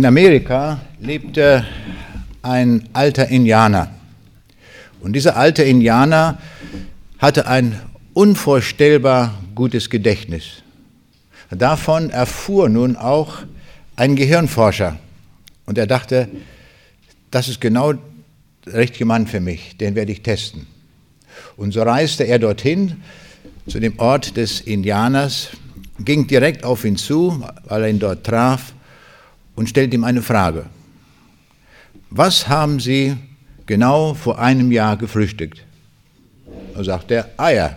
In Amerika lebte ein alter Indianer. Und dieser alte Indianer hatte ein unvorstellbar gutes Gedächtnis. Davon erfuhr nun auch ein Gehirnforscher. Und er dachte, das ist genau der richtige Mann für mich, den werde ich testen. Und so reiste er dorthin zu dem Ort des Indianers, ging direkt auf ihn zu, weil er ihn dort traf, und stellte ihm eine Frage. Was haben Sie genau vor einem Jahr gefrühstückt? Da sagt er, Eier.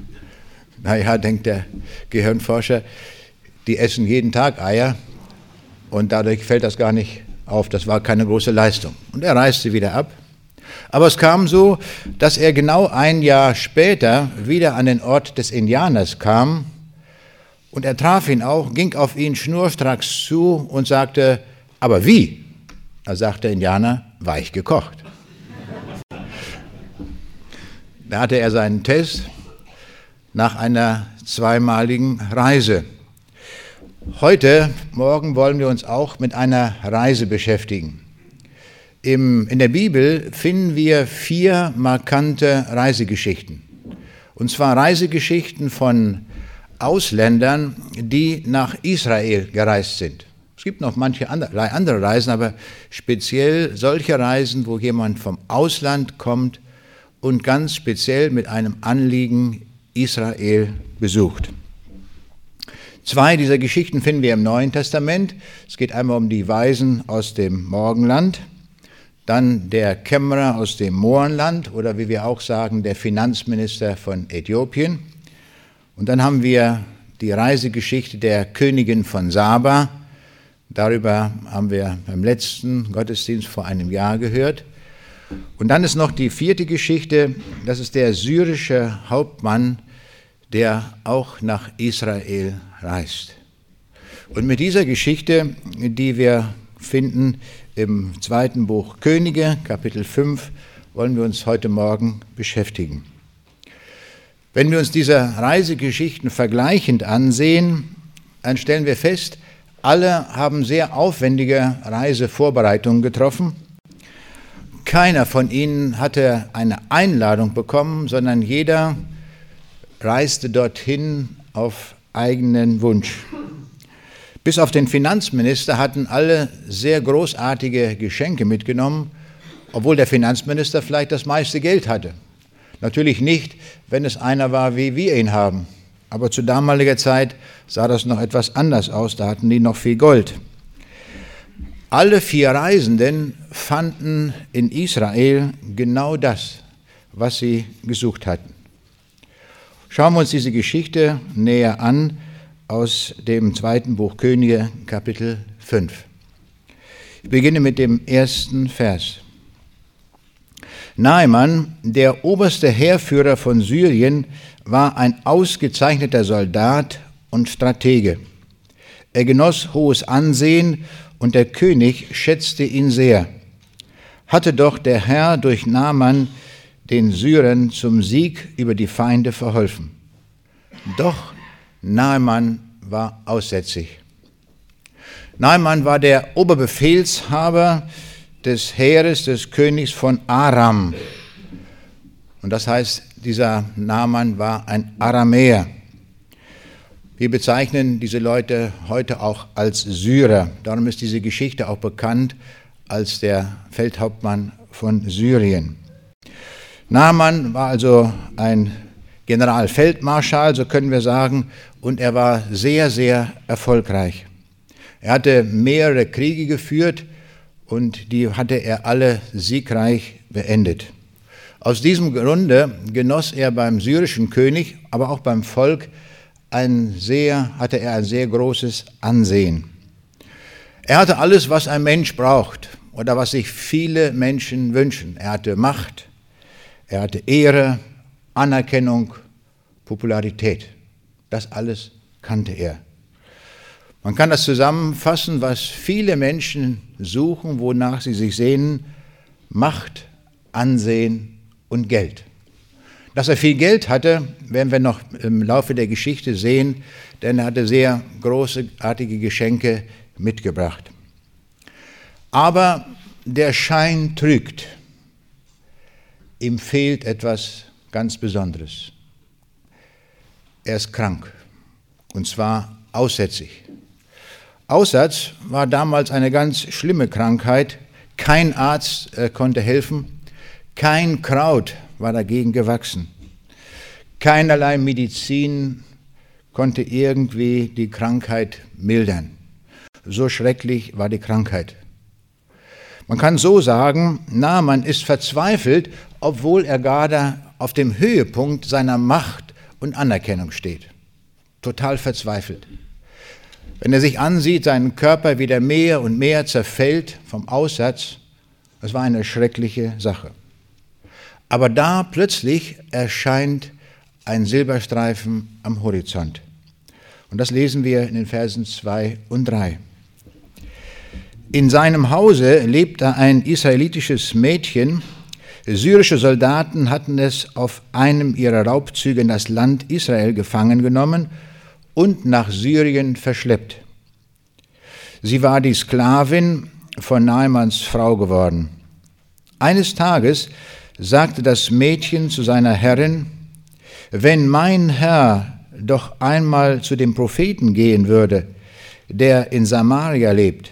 Naja, denkt der Gehirnforscher, die essen jeden Tag Eier und dadurch fällt das gar nicht auf. Das war keine große Leistung. Und er reiste wieder ab. Aber es kam so, dass er genau ein Jahr später wieder an den Ort des Indianers kam und er traf ihn auch, ging auf ihn schnurstracks zu und sagte, aber wie? Da sagte der Indianer, weich gekocht. Da hatte er seinen Test nach einer zweimaligen Reise. Heute, morgen wollen wir uns auch mit einer Reise beschäftigen. Im, in der Bibel finden wir vier markante Reisegeschichten. Und zwar Reisegeschichten von Ausländern, die nach Israel gereist sind. Es gibt noch manche andere, Reisen, aber speziell solche Reisen, wo jemand vom Ausland kommt und ganz speziell mit einem Anliegen Israel besucht. Zwei dieser Geschichten finden wir im Neuen Testament. Es geht einmal um die Weisen aus dem Morgenland, dann der Kämmerer aus dem Mohrenland oder wie wir auch sagen, der Finanzminister von Äthiopien. Und dann haben wir die Reisegeschichte der Königin von Saba. Darüber haben wir beim letzten Gottesdienst vor einem Jahr gehört. Und dann ist noch die vierte Geschichte, das ist der syrische Hauptmann, der auch nach Israel reist. Und mit dieser Geschichte, die wir finden im zweiten Buch Könige, Kapitel 5, wollen wir uns heute Morgen beschäftigen. Wenn wir uns diese Reisegeschichten vergleichend ansehen, dann stellen wir fest, alle haben sehr aufwendige Reisevorbereitungen getroffen. Keiner von ihnen hatte eine Einladung bekommen, sondern jeder reiste dorthin auf eigenen Wunsch. Bis auf den Finanzminister hatten alle sehr großartige Geschenke mitgenommen, obwohl der Finanzminister vielleicht das meiste Geld hatte. Natürlich nicht, wenn es einer war, wie wir ihn haben. Aber zu damaliger Zeit sah das noch etwas anders aus, da hatten die noch viel Gold. Alle vier Reisenden fanden in Israel genau das, was sie gesucht hatten. Schauen wir uns diese Geschichte näher an aus dem zweiten Buch Könige, Kapitel 5. Ich beginne mit dem ersten Vers. Naaman, der oberste Heerführer von Syrien, war ein ausgezeichneter Soldat und Stratege. Er genoss hohes Ansehen und der König schätzte ihn sehr. Hatte doch der Herr durch Naaman den Syrern zum Sieg über die Feinde verholfen. Doch Naaman war aussätzig. Naaman war der Oberbefehlshaber des Heeres des Königs von Aram. Und das heißt, dieser Naaman war ein Aramäer. Wir bezeichnen diese Leute heute auch als Syrer. Darum ist diese Geschichte auch bekannt als der Feldhauptmann von Syrien. Naaman war also ein Generalfeldmarschall, so können wir sagen, und er war sehr, sehr erfolgreich. Er hatte mehrere Kriege geführt, und die hatte er alle siegreich beendet. Aus diesem Grunde genoss er beim syrischen König, aber auch beim Volk ein sehr, hatte er ein sehr großes Ansehen. Er hatte alles, was ein Mensch braucht oder was sich viele Menschen wünschen. Er hatte Macht, er hatte Ehre, Anerkennung, Popularität. Das alles kannte er. Man kann das zusammenfassen, was viele Menschen suchen, wonach sie sich sehnen, Macht, Ansehen und Geld. Dass er viel Geld hatte, werden wir noch im Laufe der Geschichte sehen, denn er hatte sehr großartige Geschenke mitgebracht. Aber der Schein trügt. Ihm fehlt etwas ganz Besonderes. Er ist krank, und zwar aussätzig. Aussatz war damals eine ganz schlimme Krankheit. Kein Arzt äh, konnte helfen, kein Kraut war dagegen gewachsen. Keinerlei Medizin konnte irgendwie die Krankheit mildern. So schrecklich war die Krankheit. Man kann so sagen, na, man ist verzweifelt, obwohl er gerade auf dem Höhepunkt seiner Macht und Anerkennung steht. Total verzweifelt. Wenn er sich ansieht, seinen Körper wieder mehr und mehr zerfällt vom Aussatz, das war eine schreckliche Sache. Aber da plötzlich erscheint ein Silberstreifen am Horizont. Und das lesen wir in den Versen 2 und 3. In seinem Hause lebte ein israelitisches Mädchen. Syrische Soldaten hatten es auf einem ihrer Raubzüge in das Land Israel gefangen genommen und nach Syrien verschleppt. Sie war die Sklavin von Naamanns Frau geworden. Eines Tages sagte das Mädchen zu seiner Herrin, wenn mein Herr doch einmal zu dem Propheten gehen würde, der in Samaria lebt,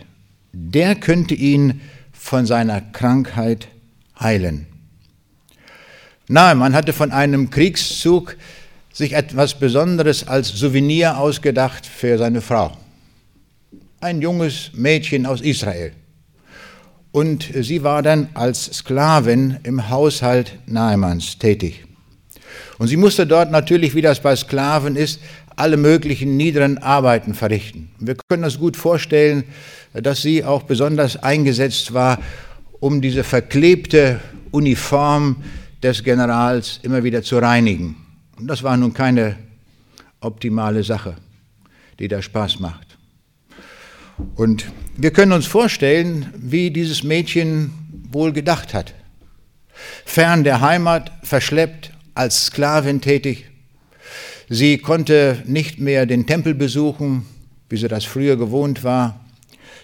der könnte ihn von seiner Krankheit heilen. Na, man hatte von einem Kriegszug sich etwas Besonderes als Souvenir ausgedacht für seine Frau. Ein junges Mädchen aus Israel. Und sie war dann als Sklavin im Haushalt Naamanns tätig. Und sie musste dort natürlich, wie das bei Sklaven ist, alle möglichen niederen Arbeiten verrichten. Wir können uns gut vorstellen, dass sie auch besonders eingesetzt war, um diese verklebte Uniform des Generals immer wieder zu reinigen. Und das war nun keine optimale Sache, die da Spaß macht. Und wir können uns vorstellen, wie dieses Mädchen wohl gedacht hat. Fern der Heimat, verschleppt, als Sklavin tätig. Sie konnte nicht mehr den Tempel besuchen, wie sie das früher gewohnt war.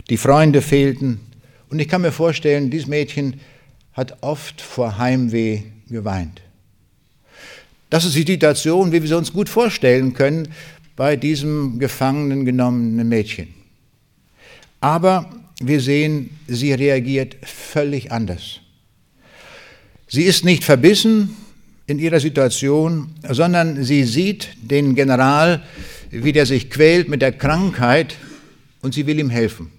Die Freunde fehlten. Und ich kann mir vorstellen, dieses Mädchen hat oft vor Heimweh geweint. Das ist die Situation, wie wir sie uns gut vorstellen können bei diesem gefangenen genommenen Mädchen. Aber wir sehen, sie reagiert völlig anders. Sie ist nicht verbissen, in ihrer Situation, sondern sie sieht den General, wie der sich quält mit der Krankheit und sie will ihm helfen.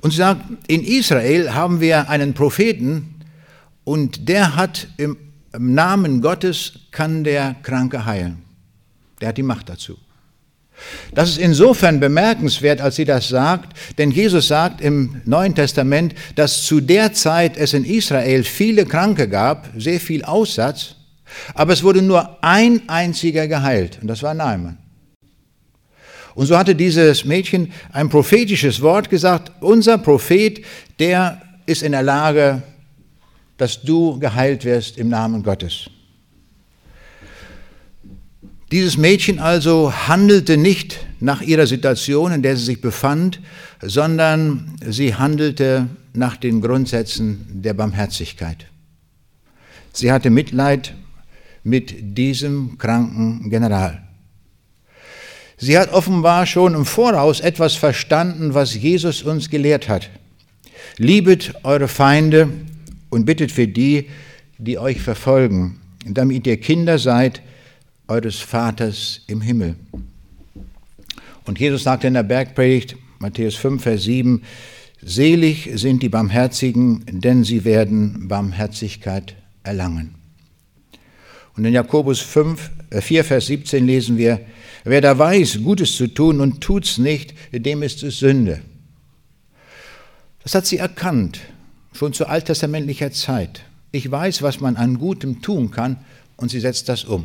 Und sie sagt, in Israel haben wir einen Propheten und der hat im Namen Gottes kann der Kranke heilen. Der hat die Macht dazu. Das ist insofern bemerkenswert, als sie das sagt, denn Jesus sagt im Neuen Testament, dass zu der Zeit es in Israel viele Kranke gab, sehr viel Aussatz, aber es wurde nur ein einziger geheilt, und das war Naaman. Und so hatte dieses Mädchen ein prophetisches Wort gesagt, unser Prophet, der ist in der Lage, dass du geheilt wirst im Namen Gottes. Dieses Mädchen also handelte nicht nach ihrer Situation, in der sie sich befand, sondern sie handelte nach den Grundsätzen der Barmherzigkeit. Sie hatte Mitleid mit diesem kranken General. Sie hat offenbar schon im Voraus etwas verstanden, was Jesus uns gelehrt hat. Liebet eure Feinde und bittet für die, die euch verfolgen, damit ihr Kinder seid eures Vaters im Himmel. Und Jesus sagte in der Bergpredigt, Matthäus 5, Vers 7, Selig sind die Barmherzigen, denn sie werden Barmherzigkeit erlangen. Und in Jakobus 5, 4, äh, Vers 17 lesen wir, wer da weiß, Gutes zu tun und tut's nicht, dem ist es Sünde. Das hat sie erkannt, schon zu alttestamentlicher Zeit. Ich weiß, was man an Gutem tun kann und sie setzt das um.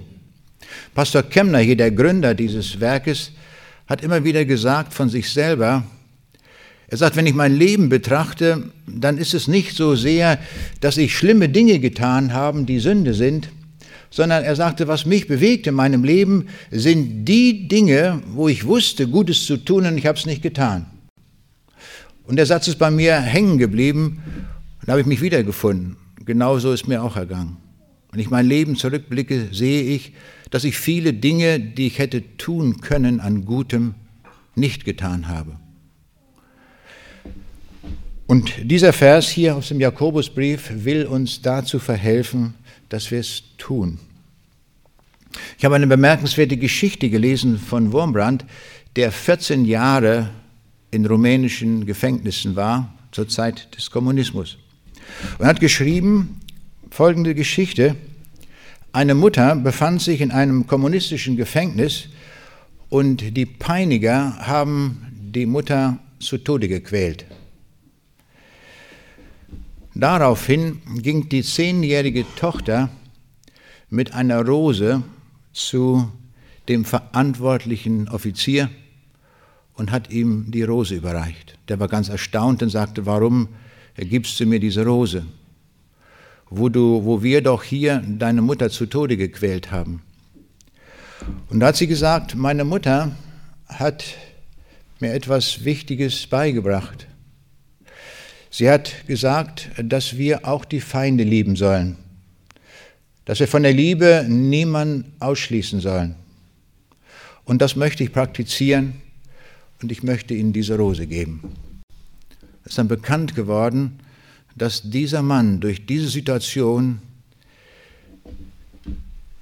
Pastor Kemner, hier der Gründer dieses Werkes, hat immer wieder gesagt von sich selber, er sagt, wenn ich mein Leben betrachte, dann ist es nicht so sehr, dass ich schlimme Dinge getan habe, die Sünde sind, sondern er sagte, was mich bewegt in meinem Leben, sind die Dinge, wo ich wusste, Gutes zu tun und ich habe es nicht getan. Und der Satz ist bei mir hängen geblieben und habe ich mich wiedergefunden. Genauso ist mir auch ergangen. Wenn ich mein Leben zurückblicke, sehe ich, dass ich viele Dinge, die ich hätte tun können an Gutem, nicht getan habe. Und dieser Vers hier aus dem Jakobusbrief will uns dazu verhelfen, dass wir es tun. Ich habe eine bemerkenswerte Geschichte gelesen von Wurmbrand, der 14 Jahre in rumänischen Gefängnissen war zur Zeit des Kommunismus. Und hat geschrieben folgende Geschichte. Eine Mutter befand sich in einem kommunistischen Gefängnis und die Peiniger haben die Mutter zu Tode gequält. Daraufhin ging die zehnjährige Tochter mit einer Rose zu dem verantwortlichen Offizier und hat ihm die Rose überreicht. Der war ganz erstaunt und sagte, warum gibst du mir diese Rose, wo, du, wo wir doch hier deine Mutter zu Tode gequält haben. Und da hat sie gesagt, meine Mutter hat mir etwas Wichtiges beigebracht. Sie hat gesagt, dass wir auch die Feinde lieben sollen, dass wir von der Liebe niemanden ausschließen sollen. Und das möchte ich praktizieren und ich möchte Ihnen diese Rose geben. Es ist dann bekannt geworden, dass dieser Mann durch diese Situation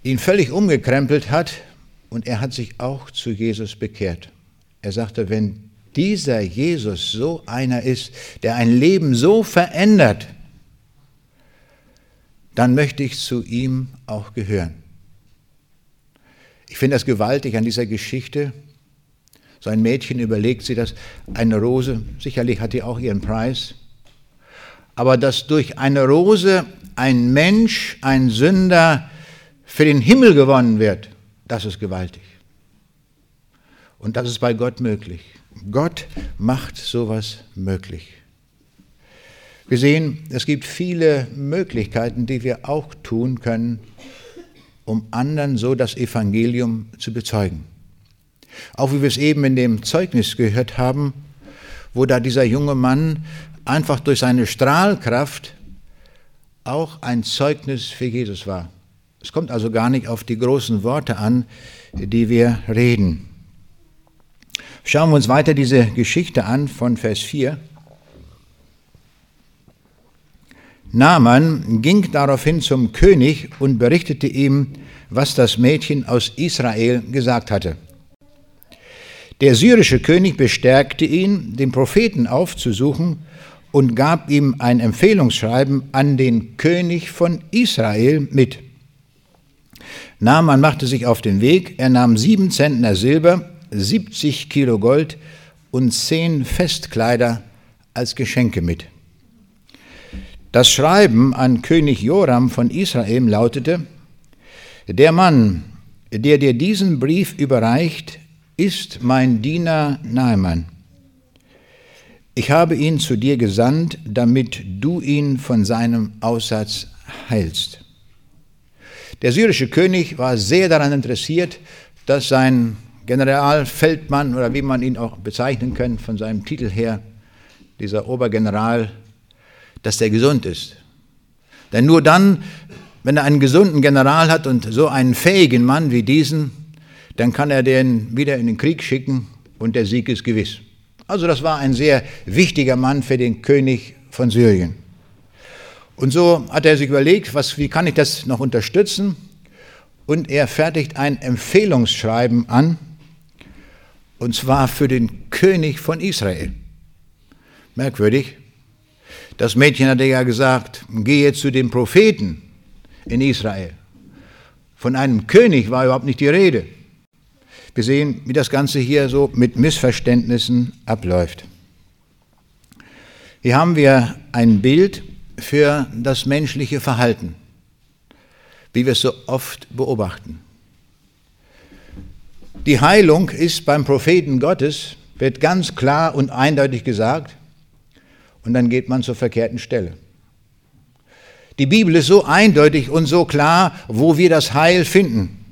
ihn völlig umgekrempelt hat und er hat sich auch zu Jesus bekehrt. Er sagte, wenn dieser Jesus so einer ist, der ein Leben so verändert, dann möchte ich zu ihm auch gehören. Ich finde das gewaltig an dieser Geschichte. So ein Mädchen überlegt sie das, eine Rose, sicherlich hat die auch ihren Preis, aber dass durch eine Rose ein Mensch, ein Sünder für den Himmel gewonnen wird, das ist gewaltig. Und das ist bei Gott möglich. Gott macht sowas möglich. Wir sehen, es gibt viele Möglichkeiten, die wir auch tun können, um anderen so das Evangelium zu bezeugen. Auch wie wir es eben in dem Zeugnis gehört haben, wo da dieser junge Mann einfach durch seine Strahlkraft auch ein Zeugnis für Jesus war. Es kommt also gar nicht auf die großen Worte an, die wir reden. Schauen wir uns weiter diese Geschichte an von Vers 4. Naaman ging daraufhin zum König und berichtete ihm, was das Mädchen aus Israel gesagt hatte. Der syrische König bestärkte ihn, den Propheten aufzusuchen und gab ihm ein Empfehlungsschreiben an den König von Israel mit. Naaman machte sich auf den Weg, er nahm sieben Zentner Silber, 70 Kilo Gold und zehn Festkleider als Geschenke mit. Das Schreiben an König Joram von Israel lautete, der Mann, der dir diesen Brief überreicht, ist mein Diener Naaman. Ich habe ihn zu dir gesandt, damit du ihn von seinem Aussatz heilst. Der syrische König war sehr daran interessiert, dass sein Generalfeldmann oder wie man ihn auch bezeichnen kann von seinem Titel her, dieser Obergeneral, dass der gesund ist. Denn nur dann, wenn er einen gesunden General hat und so einen fähigen Mann wie diesen, dann kann er den wieder in den Krieg schicken und der Sieg ist gewiss. Also das war ein sehr wichtiger Mann für den König von Syrien. Und so hat er sich überlegt, was, wie kann ich das noch unterstützen? Und er fertigt ein Empfehlungsschreiben an, und zwar für den König von Israel. Merkwürdig. Das Mädchen hatte ja gesagt, gehe zu den Propheten in Israel. Von einem König war überhaupt nicht die Rede. Wir sehen, wie das Ganze hier so mit Missverständnissen abläuft. Hier haben wir ein Bild für das menschliche Verhalten, wie wir es so oft beobachten. Die Heilung ist beim Propheten Gottes, wird ganz klar und eindeutig gesagt, und dann geht man zur verkehrten Stelle. Die Bibel ist so eindeutig und so klar, wo wir das Heil finden.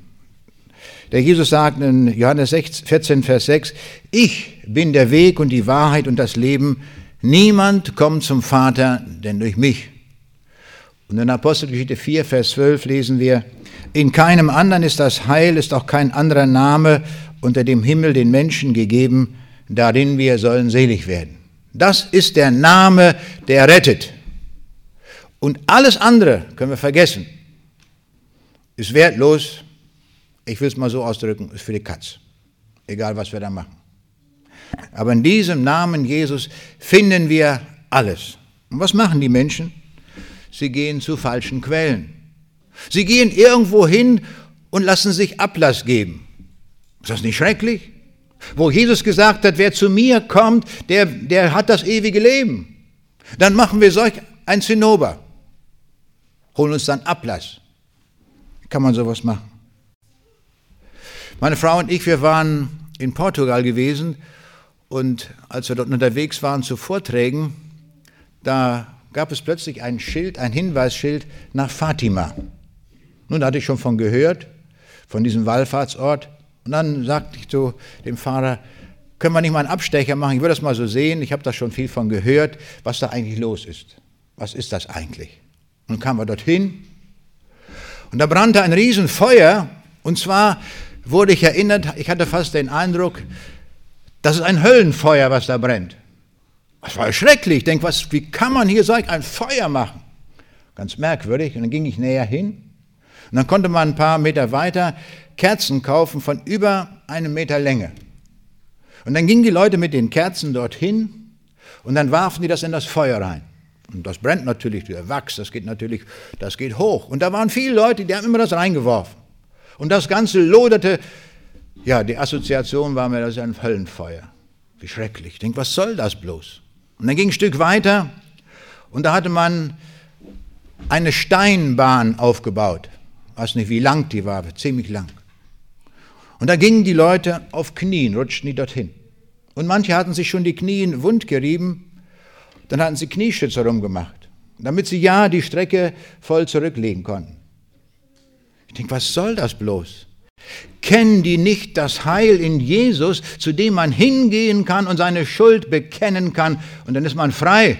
Der Jesus sagt in Johannes 14, Vers 6, ich bin der Weg und die Wahrheit und das Leben. Niemand kommt zum Vater, denn durch mich. Und in Apostelgeschichte 4, Vers 12 lesen wir, in keinem anderen ist das Heil, ist auch kein anderer Name unter dem Himmel den Menschen gegeben, darin wir sollen selig werden. Das ist der Name, der rettet. Und alles andere können wir vergessen. Ist wertlos, ich will es mal so ausdrücken, ist für die Katz. Egal, was wir da machen. Aber in diesem Namen Jesus finden wir alles. Und was machen die Menschen? Sie gehen zu falschen Quellen. Sie gehen irgendwo hin und lassen sich Ablass geben. Ist das nicht schrecklich? Wo Jesus gesagt hat, wer zu mir kommt, der, der hat das ewige Leben. Dann machen wir solch ein Zinnober. Holen uns dann Ablass. Kann man sowas machen? Meine Frau und ich, wir waren in Portugal gewesen und als wir dort unterwegs waren zu Vorträgen, da gab es plötzlich ein Schild, ein Hinweisschild nach Fatima. Nun da hatte ich schon von gehört, von diesem Wallfahrtsort. Und dann sagte ich zu dem Fahrer, können wir nicht mal einen Abstecher machen? Ich will das mal so sehen. Ich habe da schon viel von gehört, was da eigentlich los ist. Was ist das eigentlich? Und kamen wir dorthin. Und da brannte ein Riesenfeuer. Und zwar wurde ich erinnert, ich hatte fast den Eindruck, das ist ein Höllenfeuer, was da brennt. Das war schrecklich. Ich denke, was, wie kann man hier so ein Feuer machen? Ganz merkwürdig. Und dann ging ich näher hin. Und dann konnte man ein paar Meter weiter Kerzen kaufen von über einem Meter Länge. Und dann gingen die Leute mit den Kerzen dorthin und dann warfen die das in das Feuer rein. Und das brennt natürlich, der Wachs, das geht natürlich, das geht hoch. Und da waren viele Leute, die haben immer das reingeworfen. Und das Ganze loderte ja, die Assoziation war mir, das ist ein Höllenfeuer. Wie schrecklich. Ich denke, was soll das bloß? Und dann ging ein Stück weiter und da hatte man eine Steinbahn aufgebaut. Ich weiß nicht, wie lang die war, ziemlich lang. Und da gingen die Leute auf Knien, rutschten die dorthin. Und manche hatten sich schon die Knien wund gerieben, dann hatten sie Knieschützer rumgemacht, damit sie ja die Strecke voll zurücklegen konnten. Ich denke, was soll das bloß? Kennen die nicht das Heil in Jesus, zu dem man hingehen kann und seine Schuld bekennen kann und dann ist man frei?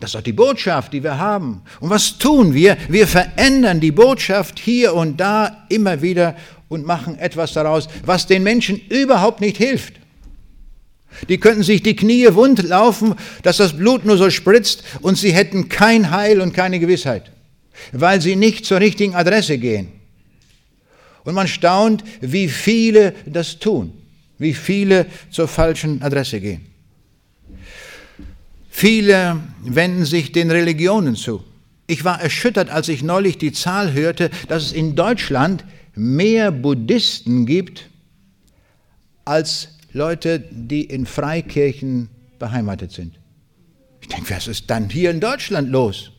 Das ist doch die Botschaft, die wir haben. Und was tun wir? Wir verändern die Botschaft hier und da immer wieder und machen etwas daraus, was den Menschen überhaupt nicht hilft. Die könnten sich die Knie wund laufen, dass das Blut nur so spritzt und sie hätten kein Heil und keine Gewissheit weil sie nicht zur richtigen Adresse gehen. Und man staunt, wie viele das tun, wie viele zur falschen Adresse gehen. Viele wenden sich den Religionen zu. Ich war erschüttert, als ich neulich die Zahl hörte, dass es in Deutschland mehr Buddhisten gibt als Leute, die in Freikirchen beheimatet sind. Ich denke, was ist dann hier in Deutschland los?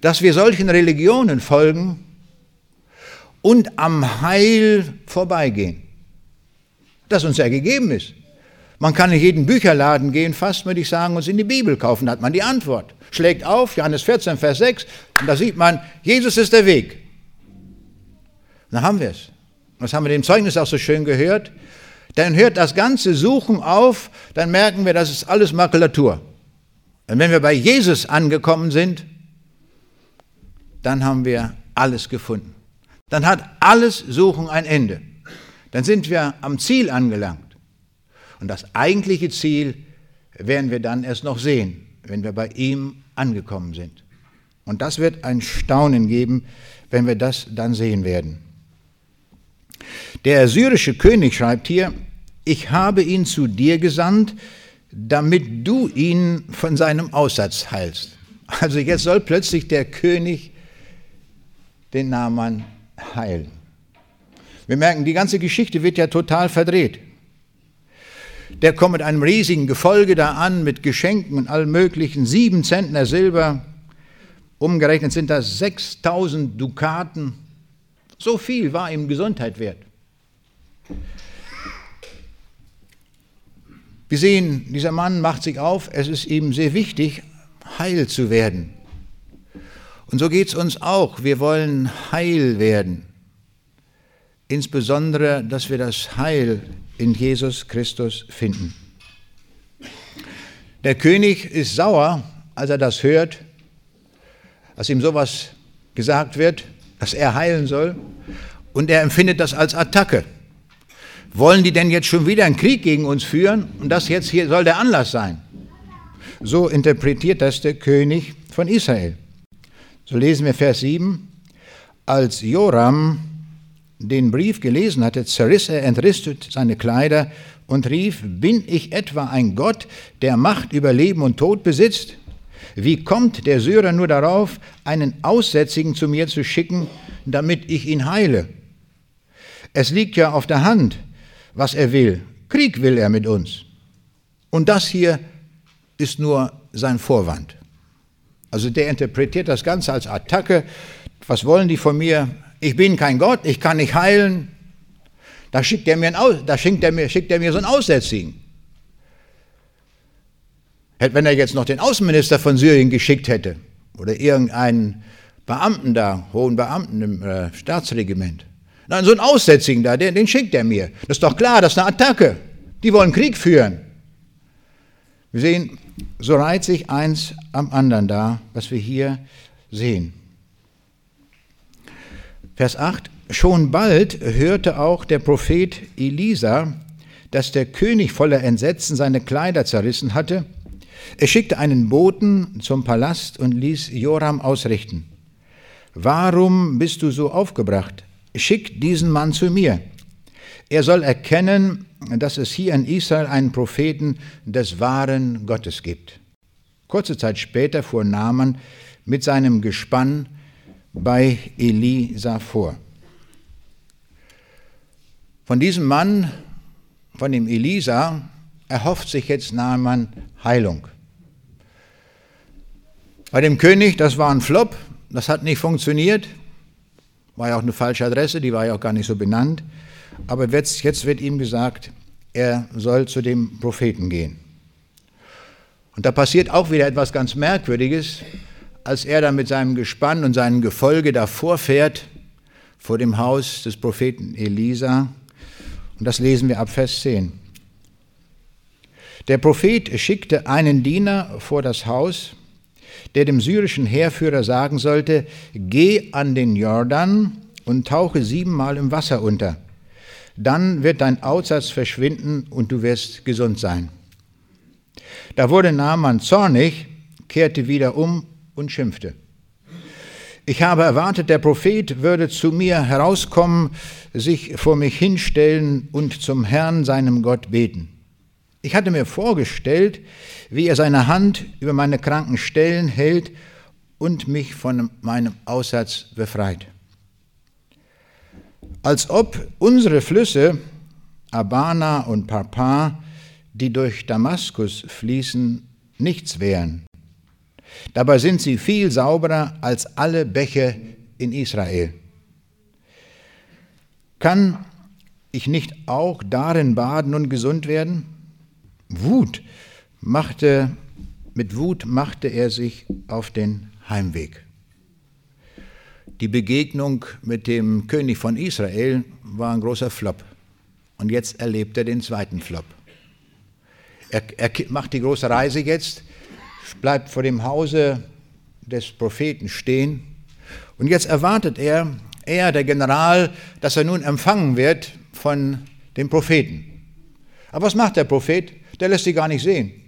Dass wir solchen Religionen folgen und am Heil vorbeigehen, das uns ja gegeben ist. Man kann in jeden Bücherladen gehen, fast würde ich sagen, und in die Bibel kaufen, da hat man die Antwort. Schlägt auf, Johannes 14, Vers 6, und da sieht man, Jesus ist der Weg. Dann haben wir es. Das haben wir dem Zeugnis auch so schön gehört. Dann hört das ganze Suchen auf, dann merken wir, das ist alles Makulatur. Und wenn wir bei Jesus angekommen sind, dann haben wir alles gefunden. Dann hat alles Suchen ein Ende. Dann sind wir am Ziel angelangt. Und das eigentliche Ziel werden wir dann erst noch sehen, wenn wir bei ihm angekommen sind. Und das wird ein Staunen geben, wenn wir das dann sehen werden. Der syrische König schreibt hier, ich habe ihn zu dir gesandt, damit du ihn von seinem Aussatz heilst. Also jetzt soll plötzlich der König den Naaman heilen. Wir merken, die ganze Geschichte wird ja total verdreht. Der kommt mit einem riesigen Gefolge da an, mit Geschenken und allem möglichen, sieben Zentner Silber, umgerechnet sind das 6000 Dukaten. So viel war ihm Gesundheit wert. Wir sehen, dieser Mann macht sich auf, es ist ihm sehr wichtig, heil zu werden. Und so geht es uns auch. Wir wollen heil werden. Insbesondere, dass wir das Heil in Jesus Christus finden. Der König ist sauer, als er das hört, dass ihm sowas gesagt wird, dass er heilen soll, und er empfindet das als Attacke. Wollen die denn jetzt schon wieder einen Krieg gegen uns führen? Und das jetzt hier soll der Anlass sein. So interpretiert das der König von Israel. So lesen wir Vers 7. Als Joram den Brief gelesen hatte, zerriss er entrüstet seine Kleider und rief, bin ich etwa ein Gott, der Macht über Leben und Tod besitzt? Wie kommt der Syrer nur darauf, einen Aussätzigen zu mir zu schicken, damit ich ihn heile? Es liegt ja auf der Hand, was er will. Krieg will er mit uns. Und das hier ist nur sein Vorwand. Also der interpretiert das Ganze als Attacke. Was wollen die von mir? Ich bin kein Gott, ich kann nicht heilen. Da schickt er mir, er mir, mir so einen Aussätzigen. Wenn er jetzt noch den Außenminister von Syrien geschickt hätte oder irgendeinen Beamten da, hohen Beamten im äh, Staatsregiment, Nein, so einen Aussätzigen da, den, den schickt er mir. Das ist doch klar, das ist eine Attacke. Die wollen Krieg führen. Wir sehen, so reiht sich eins am anderen da, was wir hier sehen. Vers 8. Schon bald hörte auch der Prophet Elisa, dass der König voller Entsetzen seine Kleider zerrissen hatte. Er schickte einen Boten zum Palast und ließ Joram ausrichten. Warum bist du so aufgebracht? Schick diesen Mann zu mir. Er soll erkennen, dass es hier in Israel einen Propheten des wahren Gottes gibt. Kurze Zeit später fuhr Naaman mit seinem Gespann bei Elisa vor. Von diesem Mann, von dem Elisa, erhofft sich jetzt Naaman Heilung. Bei dem König, das war ein Flop, das hat nicht funktioniert. War ja auch eine falsche Adresse, die war ja auch gar nicht so benannt. Aber jetzt, wird ihm gesagt, er soll zu dem Propheten gehen. Und da passiert auch wieder etwas ganz Merkwürdiges, als er dann mit seinem Gespann und seinem Gefolge davor fährt, vor dem Haus des Propheten Elisa. Und das lesen wir ab Vers 10. Der Prophet schickte einen Diener vor das Haus, der dem syrischen Heerführer sagen sollte, geh an den Jordan und tauche siebenmal im Wasser unter. Dann wird dein Aussatz verschwinden und du wirst gesund sein. Da wurde Naaman zornig, kehrte wieder um und schimpfte. Ich habe erwartet, der Prophet würde zu mir herauskommen, sich vor mich hinstellen und zum Herrn, seinem Gott, beten. Ich hatte mir vorgestellt, wie er seine Hand über meine kranken Stellen hält und mich von meinem Aussatz befreit. Als ob unsere Flüsse, Abana und Parpa, die durch Damaskus fließen, nichts wären. Dabei sind sie viel sauberer als alle Bäche in Israel. Kann ich nicht auch darin baden und gesund werden? Wut machte, mit Wut machte er sich auf den Heimweg. Die Begegnung mit dem König von Israel war ein großer Flop. Und jetzt erlebt er den zweiten Flop. Er, er macht die große Reise jetzt, bleibt vor dem Hause des Propheten stehen. Und jetzt erwartet er, er, der General, dass er nun empfangen wird von dem Propheten. Aber was macht der Prophet? der lässt sie gar nicht sehen.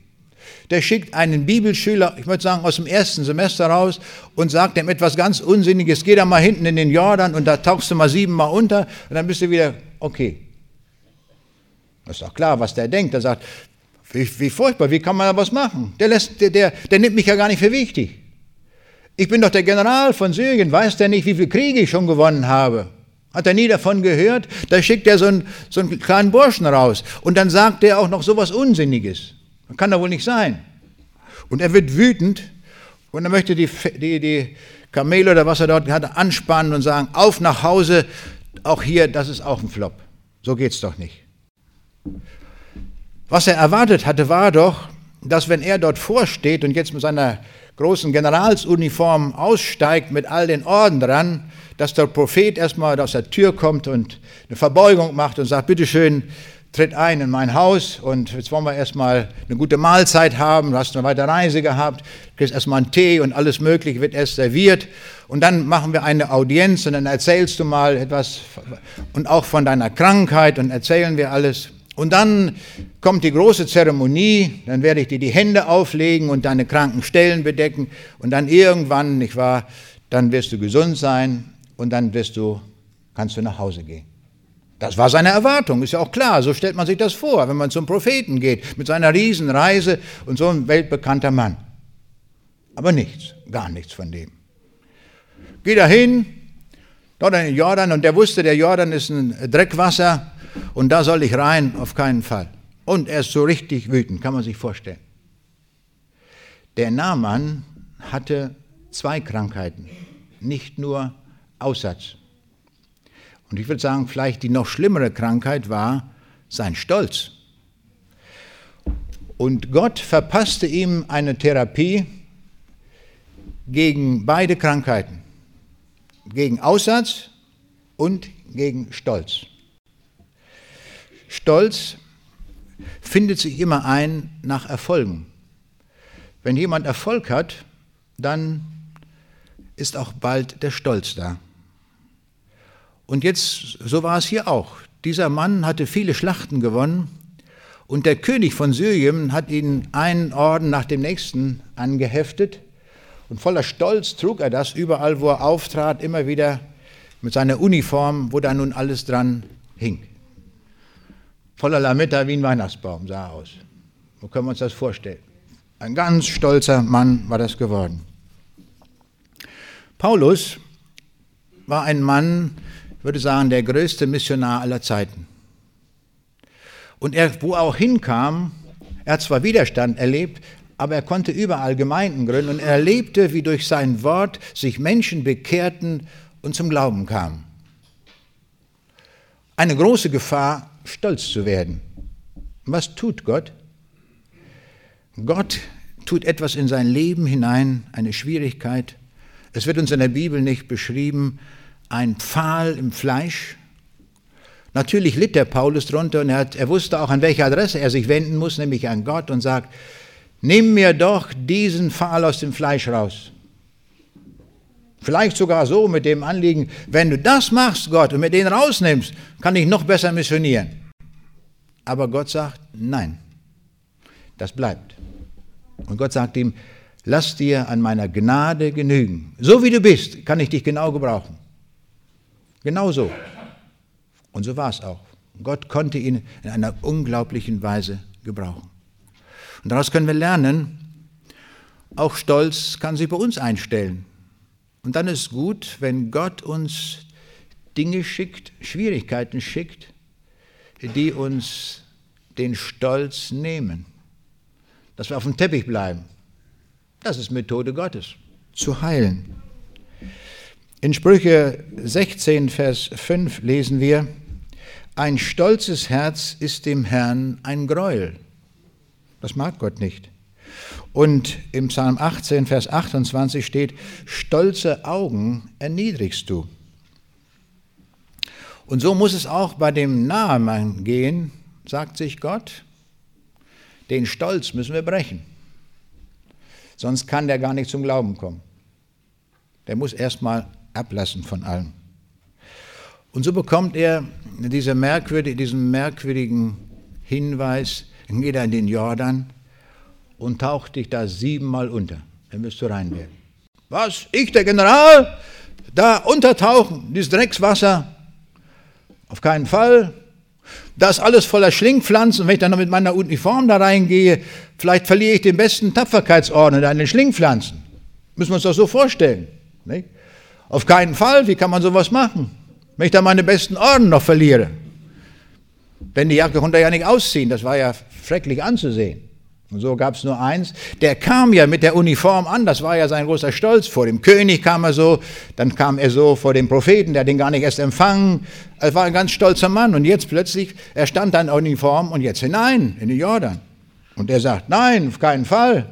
Der schickt einen Bibelschüler, ich würde sagen aus dem ersten Semester raus, und sagt ihm etwas ganz Unsinniges, geh da mal hinten in den Jordan und da tauchst du mal siebenmal unter und dann bist du wieder okay. Das ist doch klar, was der denkt. Der sagt, wie, wie furchtbar, wie kann man da was machen? Der, lässt, der, der, der nimmt mich ja gar nicht für wichtig. Ich bin doch der General von Syrien, weiß der nicht, wie viele Kriege ich schon gewonnen habe? Hat er nie davon gehört? Da schickt er so einen, so einen kleinen Burschen raus. Und dann sagt er auch noch so was Unsinniges. Das kann doch wohl nicht sein. Und er wird wütend und er möchte die, die, die Kamele oder was er dort hatte anspannen und sagen, auf nach Hause, auch hier, das ist auch ein Flop. So geht's doch nicht. Was er erwartet hatte, war doch, dass wenn er dort vorsteht und jetzt mit seiner großen Generalsuniform aussteigt mit all den Orden dran, dass der Prophet erstmal aus der Tür kommt und eine Verbeugung macht und sagt, bitteschön, tritt ein in mein Haus und jetzt wollen wir erstmal eine gute Mahlzeit haben, du hast eine weite Reise gehabt, kriegst erstmal einen Tee und alles Mögliche wird erst serviert und dann machen wir eine Audienz und dann erzählst du mal etwas und auch von deiner Krankheit und erzählen wir alles. Und dann kommt die große Zeremonie, dann werde ich dir die Hände auflegen und deine kranken Stellen bedecken und dann irgendwann, nicht wahr, dann wirst du gesund sein und dann wirst du, kannst du nach Hause gehen. Das war seine Erwartung, ist ja auch klar, so stellt man sich das vor, wenn man zum Propheten geht, mit seiner Riesenreise und so ein weltbekannter Mann. Aber nichts, gar nichts von dem. Geh dahin, dort in den Jordan, und der wusste, der Jordan ist ein Dreckwasser und da soll ich rein, auf keinen Fall. Und er ist so richtig wütend, kann man sich vorstellen. Der Naaman hatte zwei Krankheiten, nicht nur Aussatz. Und ich würde sagen, vielleicht die noch schlimmere Krankheit war sein Stolz. Und Gott verpasste ihm eine Therapie gegen beide Krankheiten, gegen Aussatz und gegen Stolz. Stolz findet sich immer ein nach Erfolgen. Wenn jemand Erfolg hat, dann ist auch bald der Stolz da. Und jetzt, so war es hier auch. Dieser Mann hatte viele Schlachten gewonnen und der König von Syrien hat ihn einen Orden nach dem nächsten angeheftet und voller Stolz trug er das überall, wo er auftrat, immer wieder mit seiner Uniform, wo da nun alles dran hing. Voller Lametta wie ein Weihnachtsbaum sah er aus. So können wir uns das vorstellen. Ein ganz stolzer Mann war das geworden. Paulus war ein Mann, würde sagen, der größte Missionar aller Zeiten. Und er, wo er auch hinkam, er hat zwar Widerstand erlebt, aber er konnte überall Gemeinden gründen und er erlebte, wie durch sein Wort sich Menschen bekehrten und zum Glauben kamen. Eine große Gefahr, stolz zu werden. Was tut Gott? Gott tut etwas in sein Leben hinein, eine Schwierigkeit. Es wird uns in der Bibel nicht beschrieben, ein Pfahl im Fleisch. Natürlich litt der Paulus drunter und er, hat, er wusste auch, an welche Adresse er sich wenden muss, nämlich an Gott und sagt, nimm mir doch diesen Pfahl aus dem Fleisch raus. Vielleicht sogar so mit dem Anliegen, wenn du das machst, Gott, und mit den rausnimmst, kann ich noch besser missionieren. Aber Gott sagt, nein, das bleibt. Und Gott sagt ihm, lass dir an meiner Gnade genügen. So wie du bist, kann ich dich genau gebrauchen. Genauso. Und so war es auch. Gott konnte ihn in einer unglaublichen Weise gebrauchen. Und daraus können wir lernen, auch Stolz kann sich bei uns einstellen. Und dann ist gut, wenn Gott uns Dinge schickt, Schwierigkeiten schickt, die uns den Stolz nehmen. Dass wir auf dem Teppich bleiben. Das ist Methode Gottes, zu heilen. In Sprüche 16, Vers 5 lesen wir, ein stolzes Herz ist dem Herrn ein Gräuel. Das mag Gott nicht. Und im Psalm 18, Vers 28 steht, stolze Augen erniedrigst du. Und so muss es auch bei dem Nahemann gehen, sagt sich Gott, den Stolz müssen wir brechen. Sonst kann der gar nicht zum Glauben kommen. Der muss erstmal ablassen von allem. Und so bekommt er diese merkwürdig, diesen merkwürdigen Hinweis, geht er in den Jordan und taucht dich da siebenmal unter. Dann wirst du rein werden. Was? Ich, der General? Da untertauchen, dieses Dreckswasser? Auf keinen Fall. Das alles voller Schlingpflanzen. Wenn ich dann noch mit meiner Uniform da reingehe, vielleicht verliere ich den besten Tapferkeitsorden an den Schlingpflanzen. Müssen wir uns das so vorstellen. Nicht? Auf keinen Fall, wie kann man sowas machen? Wenn ich da meine besten Orden noch verliere. Denn die Jacke konnte er ja nicht ausziehen, das war ja schrecklich anzusehen. Und so gab es nur eins. Der kam ja mit der Uniform an, das war ja sein großer Stolz. Vor dem König kam er so, dann kam er so vor dem Propheten, der hat ihn gar nicht erst empfangen. Er war ein ganz stolzer Mann. Und jetzt plötzlich, er stand dann in Uniform und jetzt hinein in den Jordan. Und er sagt, nein, auf keinen Fall,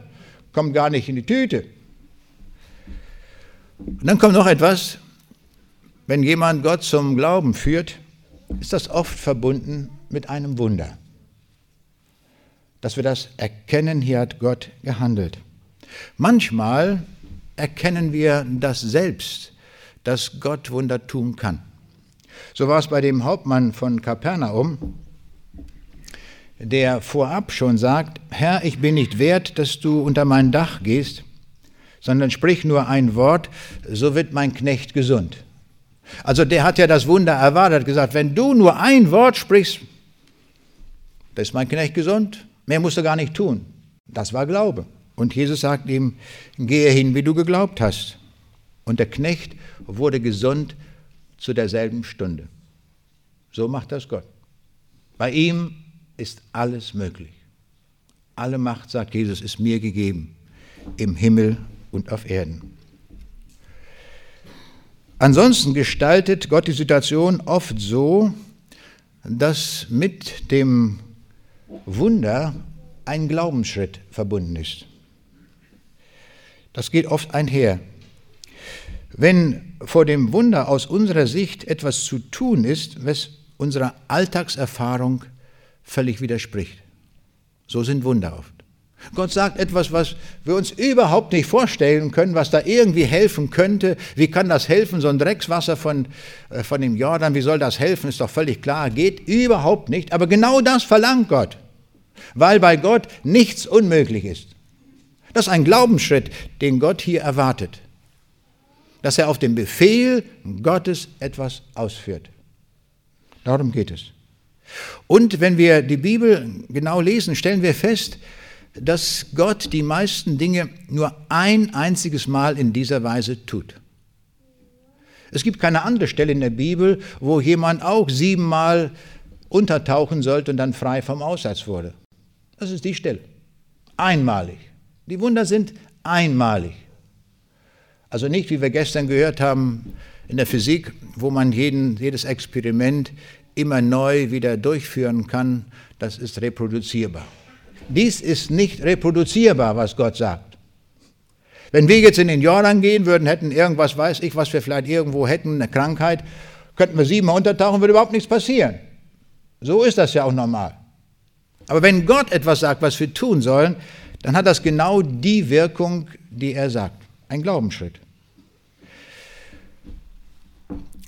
kommt gar nicht in die Tüte. Und dann kommt noch etwas, wenn jemand Gott zum Glauben führt, ist das oft verbunden mit einem Wunder. Dass wir das erkennen, hier hat Gott gehandelt. Manchmal erkennen wir das selbst, dass Gott Wunder tun kann. So war es bei dem Hauptmann von Kapernaum, der vorab schon sagt, Herr, ich bin nicht wert, dass du unter mein Dach gehst, sondern sprich nur ein Wort, so wird mein Knecht gesund. Also der hat ja das Wunder erwartet, gesagt, wenn du nur ein Wort sprichst, dann ist mein Knecht gesund, mehr musst du gar nicht tun. Das war Glaube. Und Jesus sagt ihm, gehe hin, wie du geglaubt hast. Und der Knecht wurde gesund zu derselben Stunde. So macht das Gott. Bei ihm ist alles möglich. Alle Macht, sagt Jesus, ist mir gegeben, im Himmel und auf Erden. Ansonsten gestaltet Gott die Situation oft so, dass mit dem Wunder ein Glaubensschritt verbunden ist. Das geht oft einher. Wenn vor dem Wunder aus unserer Sicht etwas zu tun ist, was unserer Alltagserfahrung völlig widerspricht. So sind Wunder oft. Gott sagt etwas, was wir uns überhaupt nicht vorstellen können, was da irgendwie helfen könnte. Wie kann das helfen? So ein Dreckswasser von, äh, von dem Jordan, wie soll das helfen? Ist doch völlig klar. Geht überhaupt nicht. Aber genau das verlangt Gott, weil bei Gott nichts unmöglich ist. Das ist ein Glaubensschritt, den Gott hier erwartet. Dass er auf den Befehl Gottes etwas ausführt. Darum geht es. Und wenn wir die Bibel genau lesen, stellen wir fest, dass Gott die meisten Dinge nur ein einziges Mal in dieser Weise tut. Es gibt keine andere Stelle in der Bibel, wo jemand auch siebenmal untertauchen sollte und dann frei vom Aussatz wurde. Das ist die Stelle. Einmalig. Die Wunder sind einmalig. Also nicht, wie wir gestern gehört haben, in der Physik, wo man jeden, jedes Experiment immer neu wieder durchführen kann. Das ist reproduzierbar. Dies ist nicht reproduzierbar, was Gott sagt. Wenn wir jetzt in den Jordan gehen würden, hätten irgendwas, weiß ich, was wir vielleicht irgendwo hätten, eine Krankheit, könnten wir siebenmal untertauchen, würde überhaupt nichts passieren. So ist das ja auch normal. Aber wenn Gott etwas sagt, was wir tun sollen, dann hat das genau die Wirkung, die er sagt. Ein Glaubensschritt.